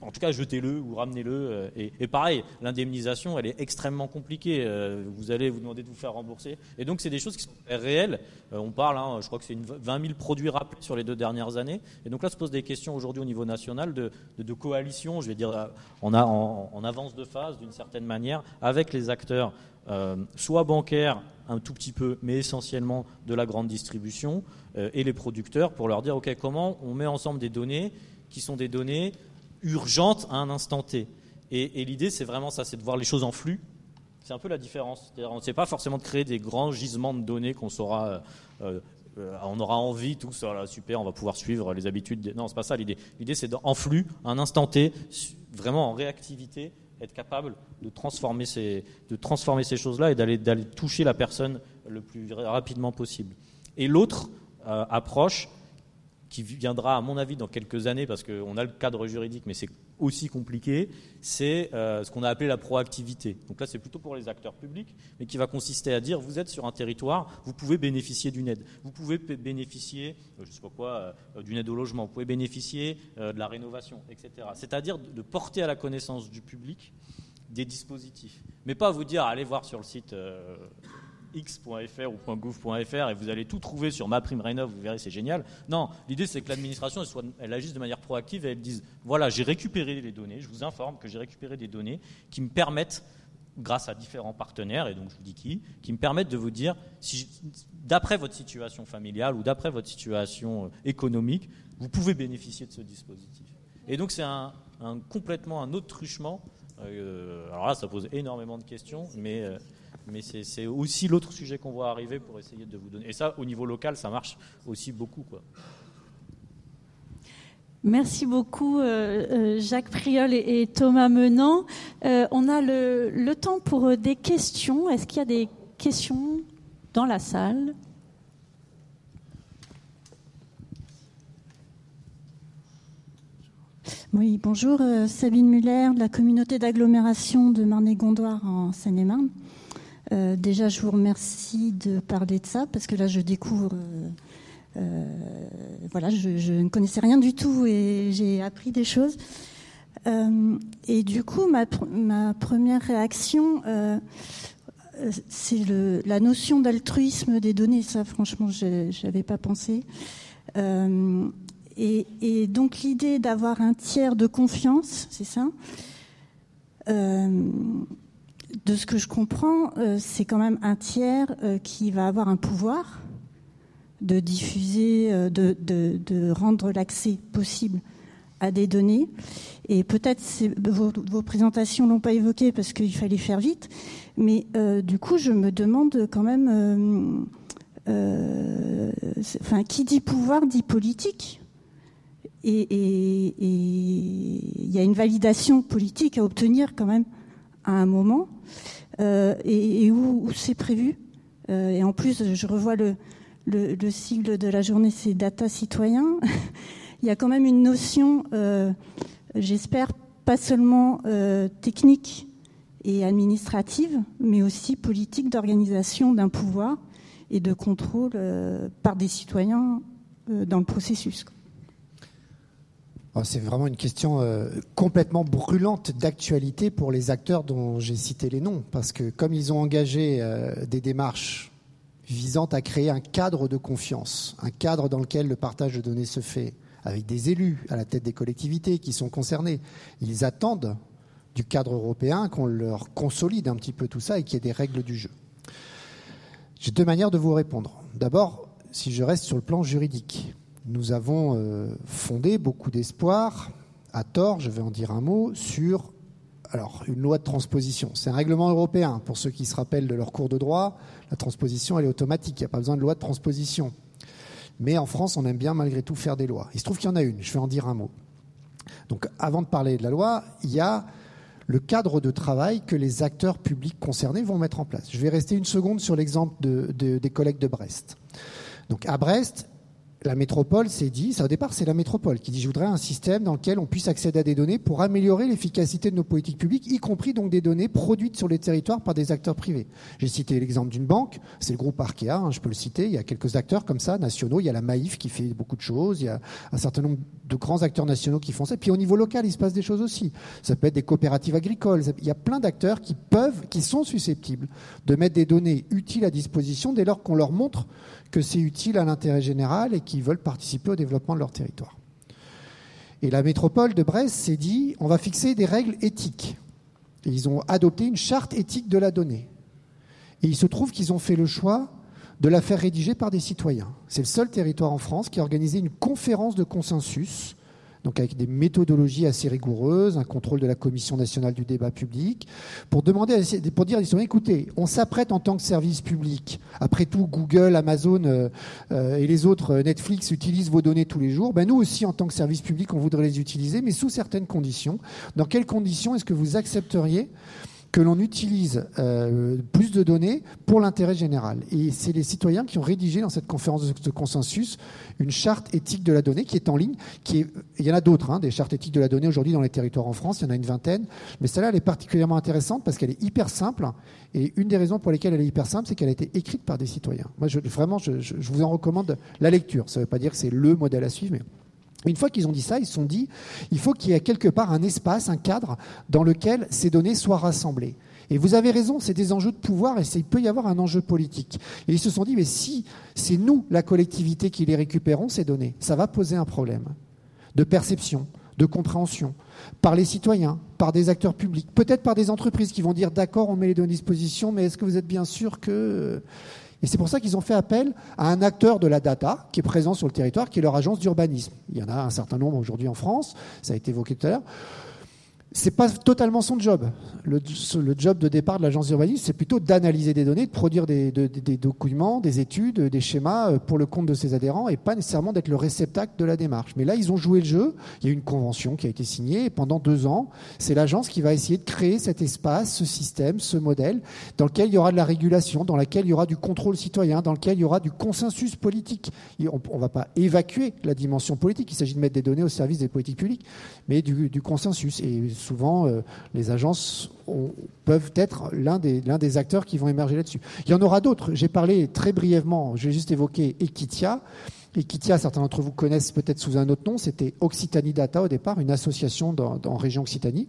en tout cas, jetez-le ou ramenez-le. Euh, et, pareil, l'indemnisation, elle est extrêmement compliquée. Euh, vous allez vous demander de vous faire rembourser. Et donc, c'est des choses qui sont réelles. on parle, hein, je crois que c'est 20 000 produits rappelés sur les deux dernières années. Et donc là, se pose des questions aujourd'hui au niveau national de, coalition, je vais dire, en, en, avance de phase, d'une certaine manière, avec les acteurs, soit bancaires, un tout petit peu, mais essentiellement de la grande distribution, et les producteurs, pour leur dire, OK, comment on met ensemble des données qui sont des données urgente à un instant T. Et, l'idée, c'est vraiment ça, c'est de voir les choses en flux. C'est un peu la différence. On ne sait pas forcément de créer des grands gisements de données qu'on saura euh, on aura envie, tout ça, super, on va pouvoir suivre les habitudes. Non, c'est pas ça l'idée. L'idée, c'est en flux, un instant T, vraiment en réactivité, être capable de transformer ces, de transformer ces choses-là et d'aller, d'aller toucher la personne le plus rapidement possible. Et l'autre approche, qui viendra, à mon avis, dans quelques années, parce qu'on a le cadre juridique, mais c'est aussi compliqué, c'est euh, ce qu'on a appelé la proactivité. Donc là, c'est plutôt pour les acteurs publics, mais qui va consister à dire, vous êtes sur un territoire, vous pouvez bénéficier d'une aide. Vous pouvez bénéficier, euh, je sais pas quoi, euh, d'une aide au logement, vous pouvez bénéficier de la rénovation, etc. C'est-à-dire de porter à la connaissance du public des dispositifs. Mais pas vous dire, allez voir sur le site x.fr ou .gouv.fr et vous allez tout trouver sur ma prime rénov, vous verrez, c'est génial. Non, l'idée c'est que l'administration, elle, elle, agisse de manière proactive et elle dise voilà, j'ai récupéré les données, je vous informe que j'ai récupéré des données qui me permettent, grâce à différents partenaires, et donc je vous dis qui, qui me permettent de vous dire, si, d'après votre situation familiale ou d'après votre situation euh, économique, vous pouvez bénéficier de ce dispositif. Et donc c'est un, complètement un autre truchement. Euh, alors là, ça pose énormément de questions, mais. Euh, mais c'est aussi l'autre sujet qu'on voit arriver pour essayer de vous donner. Et ça, au niveau local, ça marche aussi beaucoup. Quoi. Merci beaucoup euh, euh, Jacques Priol et, Thomas Menant. Euh, on a le, le, temps pour des questions. Est-ce qu'il y a des questions dans la salle? Oui, bonjour, Sabine Muller de la communauté d'agglomération de Marne-et-Gondoire en Seine-et-Marne. Euh, déjà, je vous remercie de parler de ça parce que là, je découvre. Euh, euh, voilà, je, ne connaissais rien du tout et j'ai appris des choses. et du coup, ma, première réaction, c'est la notion d'altruisme des données. Ça, franchement, je n'avais pas pensé. Et, donc, l'idée d'avoir un tiers de confiance, c'est ça de ce que je comprends, euh, c'est quand même un tiers euh, qui va avoir un pouvoir de diffuser, euh, de, rendre l'accès possible à des données. Et peut-être vos, vos, présentations l'ont pas évoqué parce qu'il fallait faire vite, mais du coup, je me demande quand même, enfin, qui dit pouvoir dit politique. Et il y a une validation politique à obtenir quand même à un moment euh, et, où, c'est prévu. Euh, et en plus, je revois le, le, sigle de la journée, c'est data citoyen. Il y a quand même une notion, euh, j'espère, pas seulement technique et administrative, mais aussi politique d'organisation d'un pouvoir et de contrôle par des citoyens dans le processus. Oh, c'est vraiment une question euh, complètement brûlante d'actualité pour les acteurs dont j'ai cité les noms, parce que comme ils ont engagé euh, des démarches visant à créer un cadre de confiance, un cadre dans lequel le partage de données se fait avec des élus à la tête des collectivités qui sont concernés, ils attendent du cadre européen qu'on leur consolide un petit peu tout ça et qu'il y ait des règles du jeu. J'ai deux manières de vous répondre. D'abord, si je reste sur le plan juridique, nous avons euh, fondé beaucoup d'espoir, à tort, je vais en dire un mot, sur alors, une loi de transposition. C'est un règlement européen. Pour ceux qui se rappellent de leur cours de droit, la transposition, elle est automatique. Il n'y a pas besoin de loi de transposition. Mais en France, on aime bien malgré tout faire des lois. Il se trouve qu'il y en a une. Je vais en dire un mot. Donc, avant de parler de la loi, il y a le cadre de travail que les acteurs publics concernés vont mettre en place. Je vais rester une seconde sur l'exemple des collègues de Brest. Donc, à Brest, la métropole s'est dit, ça au départ c'est la métropole qui dit je voudrais un système dans lequel on puisse accéder à des données pour améliorer l'efficacité de nos politiques publiques, y compris donc des données produites sur les territoires par des acteurs privés. J'ai cité l'exemple d'une banque, c'est le groupe Arkea, hein, je peux le citer, il y a quelques acteurs comme ça, nationaux, il y a la Maïf qui fait beaucoup de choses, il y a un certain nombre de grands acteurs nationaux qui font ça, puis au niveau local il se passe des choses aussi. Ça peut être des coopératives agricoles, il y a plein d'acteurs qui peuvent, qui sont susceptibles de mettre des données utiles à disposition dès lors qu'on leur montre que c'est utile à l'intérêt général et qu'ils veulent participer au développement de leur territoire. Et la métropole de Brest s'est dit, on va fixer des règles éthiques. Ils ont adopté une charte éthique de la donnée. Et il se trouve qu'ils ont fait le choix de la faire rédiger par des citoyens. C'est le seul territoire en France qui a organisé une conférence de consensus donc avec des méthodologies assez rigoureuses, un contrôle de la Commission nationale du débat public, pour demander, pour dire écoutez, on s'apprête en tant que service public. Après tout, Google, Amazon euh, euh, et les autres, euh, Netflix utilisent vos données tous les jours. Ben nous aussi, en tant que service public, on voudrait les utiliser, mais sous certaines conditions. Dans quelles conditions est-ce que vous accepteriez que l'on utilise euh, plus de données pour l'intérêt général. Et c'est les citoyens qui ont rédigé dans cette conférence de consensus une charte éthique de la donnée qui est en ligne. Qui est, il y en a d'autres, hein, des chartes éthiques de la donnée aujourd'hui dans les territoires en France, il y en a une vingtaine. Mais celle-là, elle est particulièrement intéressante parce qu'elle est hyper simple. Et une des raisons pour lesquelles elle est hyper simple, c'est qu'elle a été écrite par des citoyens. Moi, je, vraiment, je, je vous en recommande la lecture. Ça ne veut pas dire que c'est le modèle à suivre, mais une fois qu'ils ont dit ça, ils se sont dit, il faut qu'il y ait quelque part un espace, un cadre dans lequel ces données soient rassemblées. Et vous avez raison, c'est des enjeux de pouvoir et il peut y avoir un enjeu politique. Et ils se sont dit, mais si c'est nous, la collectivité, qui les récupérons, ces données, ça va poser un problème de perception, de compréhension, par les citoyens, par des acteurs publics, peut-être par des entreprises qui vont dire, d'accord, on met les données à disposition, mais est-ce que vous êtes bien sûr que... Et c'est pour ça qu'ils ont fait appel à un acteur de la data qui est présent sur le territoire, qui est leur agence d'urbanisme. Il y en a un certain nombre aujourd'hui en France, ça a été évoqué tout à l'heure c'est pas totalement son job. Le, job de départ de l'agence d'urbanisme, c'est plutôt d'analyser des données, de produire des, documents, des études, des schémas euh, pour le compte de ses adhérents et pas nécessairement d'être le réceptacle de la démarche. Mais là, ils ont joué le jeu. Il y a une convention qui a été signée et pendant deux ans, c'est l'agence qui va essayer de créer cet espace, ce système, ce modèle dans lequel il y aura de la régulation, dans lequel il y aura du contrôle citoyen, dans lequel il y aura du consensus politique. on ne va pas évacuer la dimension politique. Il s'agit de mettre des données au service des politiques publiques, mais du, consensus. Souvent, euh, les agences peuvent être l'un des, acteurs qui vont émerger là-dessus. Il y en aura d'autres. J'ai parlé très brièvement, j'ai juste évoqué Equitia. Equitia, certains d'entre vous connaissent peut-être sous un autre nom, c'était Occitanie Data au départ, une association dans région Occitanie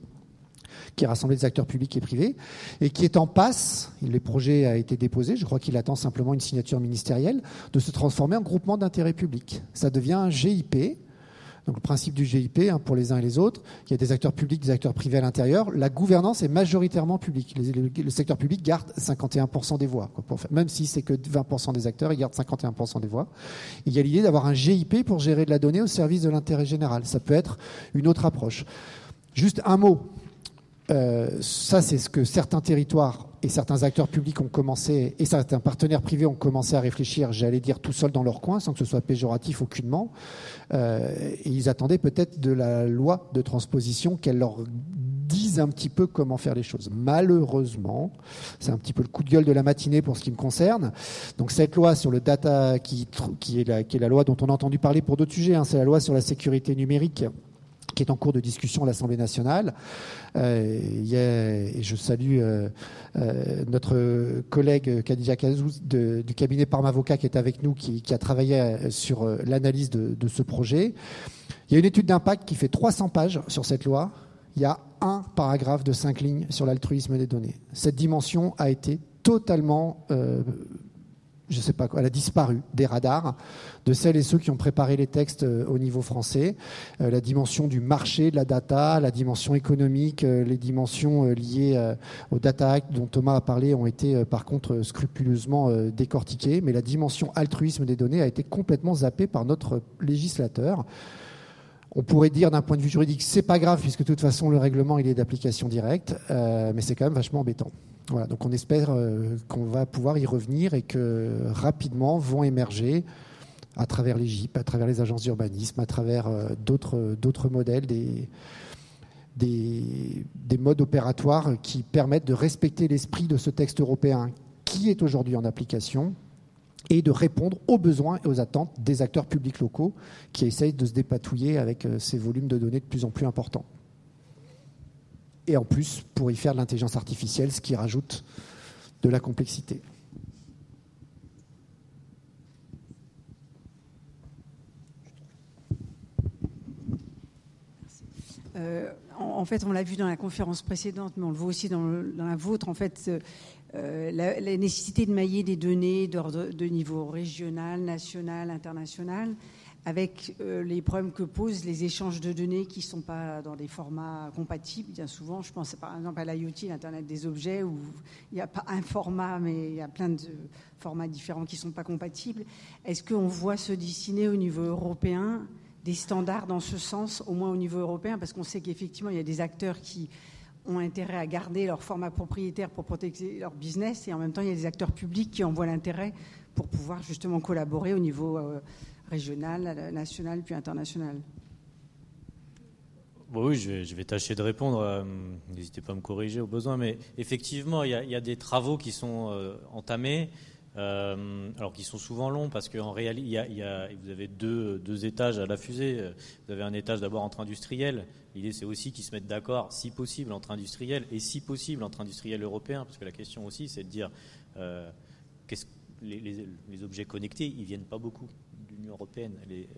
qui rassemblait des acteurs publics et privés, et qui est en passe, le projet a été déposé, je crois qu'il attend simplement une signature ministérielle, de se transformer en groupement d'intérêt public. Ça devient un GIP, donc le principe du GIP hein, pour les uns et les autres, il y a des acteurs publics, des acteurs privés à l'intérieur. La gouvernance est majoritairement publique. Le, secteur public garde 51% des voix. même si c'est que 20% des acteurs, il garde 51% des voix. il y a l'idée d'avoir un GIP pour gérer de la donnée au service de l'intérêt général. Ça peut être une autre approche. Juste un mot. Euh, ça, c'est ce que certains territoires et certains acteurs publics ont commencé, et certains partenaires privés ont commencé à réfléchir, j'allais dire tout seuls dans leur coin, sans que ce soit péjoratif aucunement. Euh, et ils attendaient peut-être de la loi de transposition qu'elle leur dise un petit peu comment faire les choses. Malheureusement, c'est un petit peu le coup de gueule de la matinée pour ce qui me concerne. Donc cette loi sur le data, qui, qui, est, la, qui est la loi dont on a entendu parler pour d'autres sujets, hein, c'est la loi sur la sécurité numérique qui est en cours de discussion à l'Assemblée nationale. Euh, et je salue euh, euh, notre collègue Khadija Kazouz du cabinet Parmavocat qui est avec nous, qui, a travaillé sur l'analyse de, de, ce projet. Il y a une étude d'impact qui fait 300 pages sur cette loi. Il y a un paragraphe de cinq lignes sur l'altruisme des données. Cette dimension a été totalement je sais pas quoi, elle a disparu des radars de celles et ceux qui ont préparé les textes euh, au niveau français. Euh, la dimension du marché de la data, la dimension économique, euh, les dimensions liées au Data Act dont Thomas a parlé ont été par contre scrupuleusement décortiquées, mais la dimension altruisme des données a été complètement zappée par notre législateur. On pourrait dire d'un point de vue juridique, c'est pas grave puisque de toute façon le règlement il est d'application directe, mais c'est quand même vachement embêtant. Donc on espère euh, qu'on va pouvoir y revenir et que rapidement vont émerger à travers les GIP, à travers les agences d'urbanisme, à travers euh, d'autres modèles, des, des, des, modes opératoires qui permettent de respecter l'esprit de ce texte européen qui est aujourd'hui en application et de répondre aux besoins et aux attentes des acteurs publics locaux qui essayent de se dépatouiller avec euh, ces volumes de données de plus en plus importants et en plus pour y faire de l'intelligence artificielle, ce qui rajoute de la complexité. Euh, en, fait, on l'a vu dans la conférence précédente, mais on le voit aussi dans, la vôtre. En fait, euh, la, nécessité de mailler des données de niveau régional, national, international avec euh, les problèmes que posent les échanges de données qui ne sont pas dans des formats compatibles. Bien souvent, je pense par exemple à l'IoT, l'Internet des objets, où il n'y a pas un format, mais il y a plein de formats différents qui ne sont pas compatibles. Est-ce qu'on voit se dessiner au niveau européen des standards dans ce sens, au moins au niveau européen, parce qu'on sait qu'effectivement, il y a des acteurs qui ont intérêt à garder leur format propriétaire pour protéger leur business, et en même temps, il y a des acteurs publics qui en voient l'intérêt pour pouvoir justement collaborer au niveau euh, régional, national, puis international. oui, je vais, tâcher de répondre. Euh, n'hésitez pas à me corriger au besoin, mais effectivement, il y a, des travaux qui sont euh, entamés. alors qui sont souvent longs parce qu'en réalité, vous avez deux, étages à la fusée. Vous avez un étage d'abord entre industriels. L'idée, c'est aussi qu'ils se mettent d'accord, si possible, entre industriels et si possible entre industriels européens, parce que la question aussi, c'est de dire qu'est-ce les, objets connectés, ils viennent pas beaucoup l'Union européenne,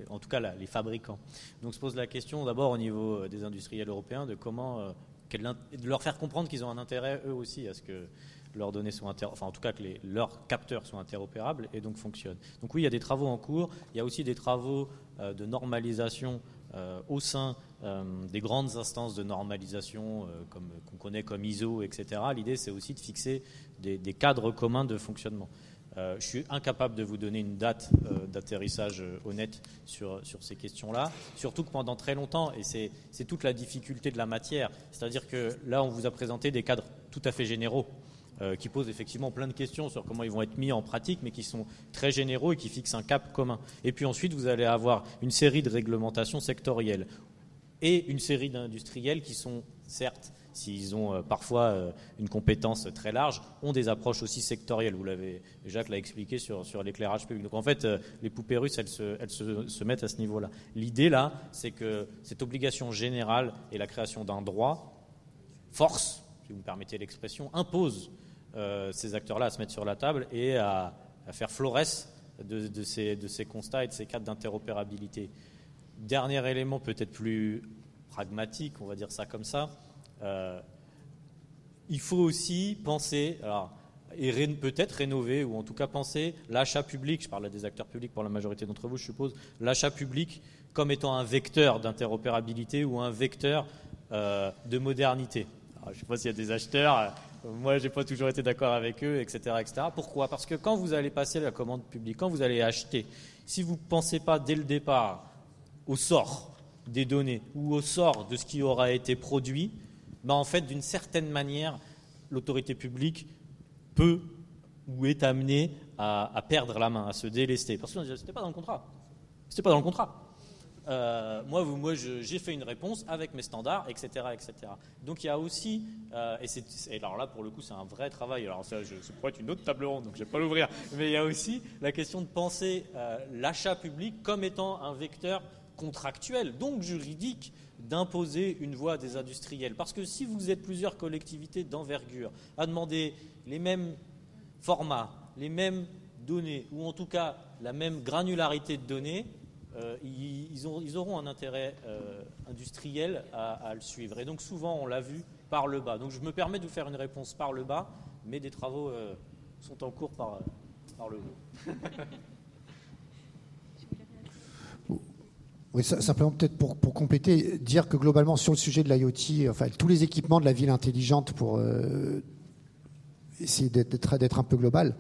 en tout cas les fabricants. Donc se pose la question d'abord au niveau euh, des industriels européens de comment, euh, de leur faire comprendre qu'ils ont un intérêt eux aussi à ce que leurs données soient enfin en tout cas que leurs capteurs soient interopérables et donc fonctionnent. Donc oui, il y a des travaux en cours. Il y a aussi des travaux euh, de normalisation au sein des grandes instances de normalisation comme qu'on connaît comme ISO, etc. L'idée, c'est aussi de fixer des cadres communs de fonctionnement. Euh, je suis incapable de vous donner une date euh, d'atterrissage euh, honnête sur, sur ces questions-là, surtout que pendant très longtemps, et c'est toute la difficulté de la matière, c'est-à-dire que là, on vous a présenté des cadres tout à fait généraux, qui posent effectivement plein de questions sur comment ils vont être mis en pratique, mais qui sont très généraux et qui fixent un cap commun. Et puis ensuite, vous allez avoir une série de réglementations sectorielles et une série d'industriels qui sont certes s'ils ont euh, parfois euh, une compétence très large, ont des approches aussi sectorielles. Vous l'avez, Jacques l'a expliqué sur, l'éclairage public. Donc en fait, euh, les poupées russes, elles, se, mettent à ce niveau-là. L'idée là, c'est que cette obligation générale et la création d'un droit force, si vous me permettez l'expression, impose ces acteurs-là à se mettre sur la table et à, faire florès de, ces, de, ces, constats et de ces cadres d'interopérabilité. Dernier élément peut-être plus pragmatique, on va dire ça comme ça, il faut aussi penser, alors, et peut-être rénover, ou en tout cas penser l'achat public, je parle des acteurs publics pour la majorité d'entre vous, je suppose, l'achat public comme étant un vecteur d'interopérabilité ou un vecteur euh, de modernité. je ne sais pas s'il y a des acheteurs, euh, moi je n'ai pas toujours été d'accord avec eux, etc., etc. Pourquoi? Parce que quand vous allez passer la commande publique, quand vous allez acheter, si vous ne pensez pas dès le départ au sort des données ou au sort de ce qui aura été produit, ben, en fait, d'une certaine manière, l'autorité publique peut ou est amenée à, perdre la main, à se délester. Parce que ce n'était pas dans le contrat. C'était pas dans le contrat. Euh, moi, j'ai fait une réponse avec mes standards, etc. etc. Donc il y a aussi, euh, et, alors là pour le coup c'est un vrai travail, alors ça, je, pourrait être une autre table ronde, donc je ne vais pas l'ouvrir, mais il y a aussi la question de penser euh, l'achat public comme étant un vecteur contractuel, donc juridique, d'imposer une voie des industriels. Parce que si vous êtes plusieurs collectivités d'envergure à demander les mêmes formats, les mêmes données, ou en tout cas la même granularité de données, euh, ils, auront un intérêt euh, industriel à, le suivre. Et donc souvent, on l'a vu par le bas. Donc je me permets de vous faire une réponse par le bas, mais des travaux euh, sont en cours par, par le haut. Oui, simplement peut-être pour, compléter, dire que globalement sur le sujet de l'IoT, enfin tous les équipements de la ville intelligente pour euh, essayer d'être un peu global,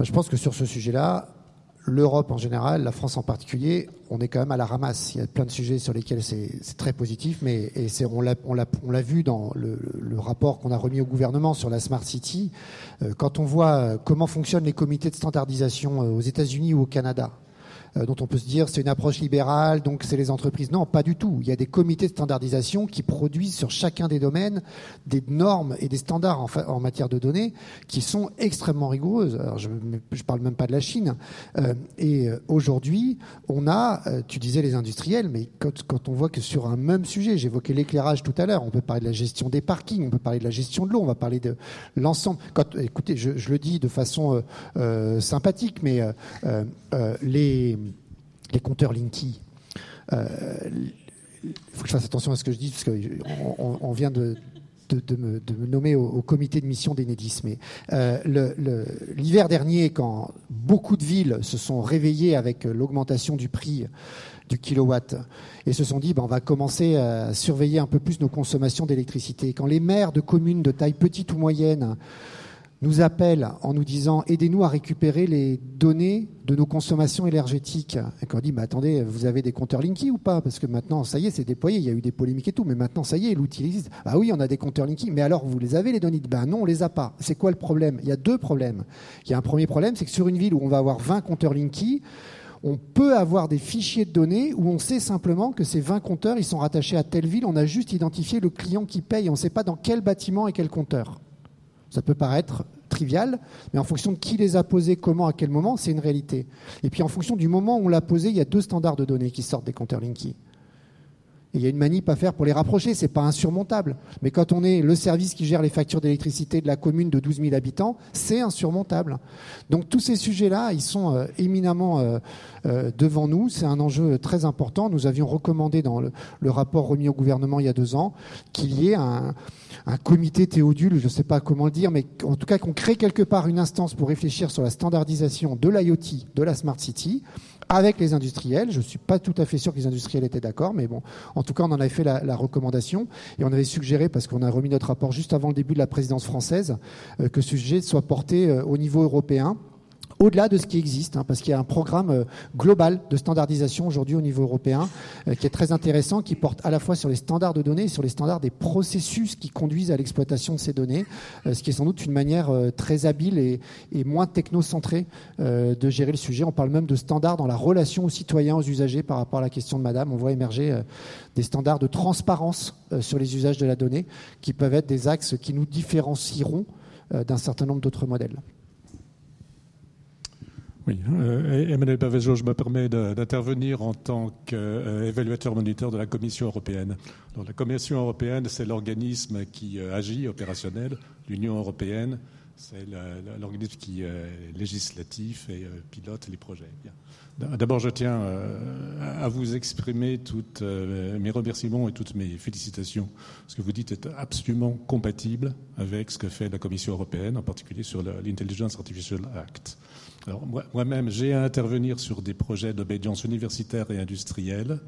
je pense que sur ce sujet-là, l'Europe en général, la France en particulier, on est quand même à la ramasse. Il y a plein de sujets sur lesquels c'est très positif, mais on l'a vu dans le, rapport qu'on a remis au gouvernement sur la Smart City. Euh, quand on voit comment fonctionnent les comités de standardisation euh, aux États-Unis ou au Canada, euh, dont on peut se dire c'est une approche libérale, donc c'est les entreprises. Non, pas du tout. Il y a des comités de standardisation qui produisent sur chacun des domaines des normes et des standards en, matière de données qui sont extrêmement rigoureuses. Alors je ne parle même pas de la Chine. Euh, et euh, aujourd'hui, on a, tu disais les industriels, mais quand, on voit que sur un même sujet, j'évoquais l'éclairage tout à l'heure, on peut parler de la gestion des parkings, on peut parler de la gestion de l'eau, on va parler de l'ensemble. Quand, écoutez, je, je, le dis de façon euh, sympathique, mais euh, les les compteurs Linky. Euh, il faut que je fasse attention à ce que je dis, parce qu'on on vient de, de, me, nommer au, comité de mission d'Enedis. Mais euh, l'hiver dernier, quand beaucoup de villes se sont réveillées avec l'augmentation du prix du kilowatt et se sont dit ben, on va commencer à surveiller un peu plus nos consommations d'électricité. Quand les maires de communes de taille petite ou moyenne nous appelle en nous disant aidez-nous à récupérer les données de nos consommations énergétiques. Et qu'on dit attendez, vous avez des compteurs Linky ou pas? Parce que maintenant, ça y est, c'est déployé, il y a eu des polémiques et tout, mais maintenant, ça y est, l'outil existe. Ah oui, on a des compteurs Linky, mais alors vous les avez les données? Ben non, on les a pas. C'est quoi le problème? Il y a deux problèmes. Il y a un premier problème, c'est que sur une ville où on va avoir 20 compteurs Linky, on peut avoir des fichiers de données où on sait simplement que ces 20 compteurs, ils sont rattachés à telle ville, on a juste identifié le client qui paye, on ne sait pas dans quel bâtiment et quel compteur. Ça peut paraître trivial, mais en fonction de qui les a posés, comment, à quel moment, c'est une réalité. Et puis en fonction du moment où on l'a posé, il y a deux standards de données qui sortent des compteurs Linky. Il y a une manip à faire pour les rapprocher, c'est pas insurmontable. Mais quand on est le service qui gère les factures d'électricité de la commune de 12 000 habitants, c'est insurmontable. Donc tous ces sujets-là, ils sont euh, éminemment euh, euh, devant nous. C'est un enjeu très important. Nous avions recommandé dans le, le rapport remis au gouvernement il y a deux ans qu'il y ait un, un comité théodule, je ne sais pas comment le dire, mais en tout cas qu'on crée quelque part une instance pour réfléchir sur la standardisation de l'IoT, de la Smart City, avec les industriels. Je ne suis pas tout à fait sûr que les industriels étaient d'accord, mais bon, en tout cas, on en avait fait la, la recommandation et on avait suggéré, parce qu'on a remis notre rapport juste avant le début de la présidence française, euh, que ce sujet soit porté euh, au niveau européen au-delà de ce qui existe, hein, parce qu'il y a un programme euh, global de standardisation aujourd'hui au niveau européen euh, qui est très intéressant, qui porte à la fois sur les standards de données et sur les standards des processus qui conduisent à l'exploitation de ces données, euh, ce qui est sans doute une manière très habile et, et moins technocentrée de gérer le sujet. On parle même de standards dans la relation aux citoyens, aux usagers par rapport à la question de Madame. On voit émerger des standards de transparence sur les usages de la donnée qui peuvent être des axes qui nous différencieront d'un certain nombre d'autres modèles. Oui, euh, Emmanuel Bavejo, je me permets d'intervenir en tant qu'évaluateur moniteur de la Commission européenne. La Commission européenne, c'est l'organisme qui euh, agit opérationnel. L'Union européenne, c'est l'organisme qui est législatif et euh, pilote les projets. D'abord, je tiens euh, à vous exprimer tous mes remerciements et toutes mes félicitations. Ce que vous dites est absolument compatible avec ce que fait la Commission européenne, en particulier sur l'Intelligence Artificial Act. Alors moi-même, j'ai à intervenir sur des projets d'obédience universitaire et industrielle.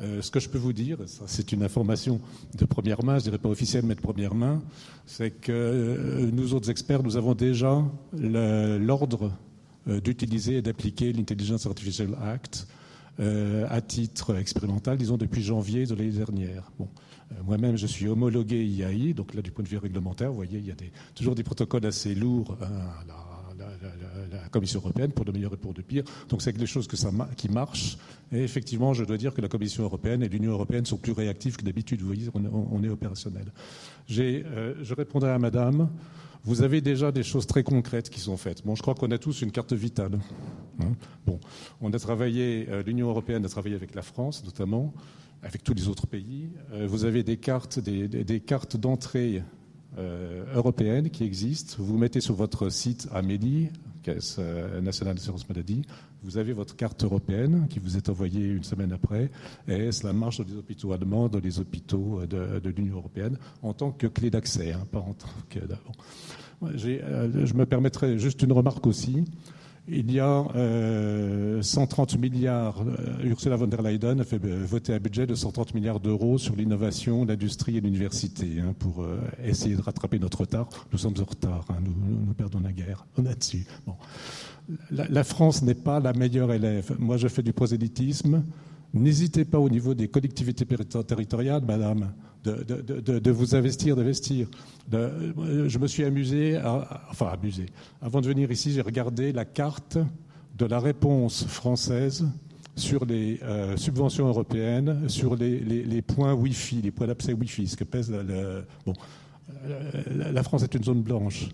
Euh, ce que je peux vous dire, c'est une information de première main, je dirais pas officielle, mais de première main, c'est que euh, nous autres experts, nous avons déjà l'ordre euh, d'utiliser et d'appliquer l'Intelligence Artificial Act à titre expérimental, disons depuis janvier de l'année dernière. Bon. Moi-même, je suis homologué IAI, donc là, du point de vue réglementaire, vous voyez, il y a toujours des protocoles assez lourds. Hein, la, Commission européenne pour de meilleur et pour de pire. Donc c'est quelque chose qui marche. Et effectivement, je dois dire que la Commission européenne et l'Union européenne sont plus réactifs que d'habitude. Vous voyez, on, est opérationnel. Euh, je répondrai à Madame. Vous avez déjà des choses très concrètes qui sont faites. Bon, je crois qu'on a tous une carte vitale. Hein. bon, on a travaillé, euh, l'Union européenne a travaillé avec la France notamment, avec tous les autres pays. Euh, vous avez des cartes, des, cartes d'entrée euh, européenne qui existe. Vous mettez sur votre site Amélie, Caisse euh, nationale d'assurance maladie, vous avez votre carte européenne qui vous est envoyée une semaine après, et cela marche dans les hôpitaux allemands, dans les hôpitaux de, l'Union européenne, en tant que clé d'accès, hein, pas en tant que. Bon. Euh, je me permettrai juste une remarque aussi. Il y a 130 euh, milliards, euh, Ursula von der Leyen a fait euh, voter un budget de 130 milliards d'euros sur l'innovation, l'industrie et l'université hein, pour essayer de rattraper notre retard. Nous sommes en retard, hein, nous, perdons la guerre, on est dessus. Bon. la France n'est pas la meilleure élève. Moi, je fais du prosélytisme. N'hésitez pas au niveau des collectivités territoriales, madame, de, vous investir, d'investir. je me suis amusé, enfin amusé. Avant de venir ici, j'ai regardé la carte de la réponse française sur les euh, subventions européennes, sur les, points Wi-Fi, les points d'accès Wi-Fi, ce que pèse bon, la France est une zone blanche.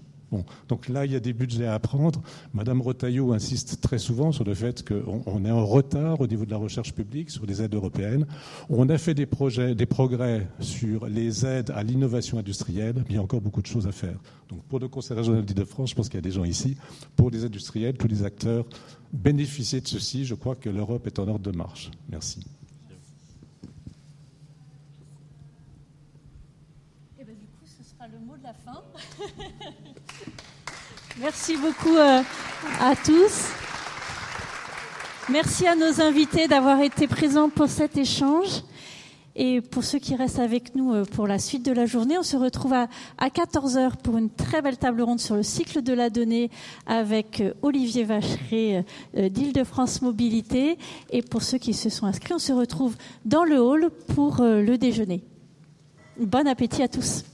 Donc là, il y a des budgets à prendre. Madame Rotaillot insiste très souvent sur le fait qu'on est en retard au niveau de la recherche publique sur les aides européennes. On a fait des progrès sur les aides à l'innovation industrielle, mais il y a encore beaucoup de choses à faire. Donc pour le Conseil régional d'Île-de-France, je pense qu'il y a des gens ici. Pour les industriels, tous les acteurs, bénéficier de ceci. Je crois que l'Europe est en ordre de marche. Merci. Eh bien, du coup, ce sera le mot de la fin. Merci beaucoup euh, à tous. Merci à nos invités d'avoir été présents pour cet échange. Et pour ceux qui restent avec nous euh, pour la suite de la journée, on se retrouve à, 14h pour une très belle table ronde sur le cycle de la donnée avec euh, Olivier Vacheret d'Île-de-France Mobilité. Et pour ceux qui se sont inscrits, on se retrouve dans le hall pour le déjeuner. Bon appétit à tous.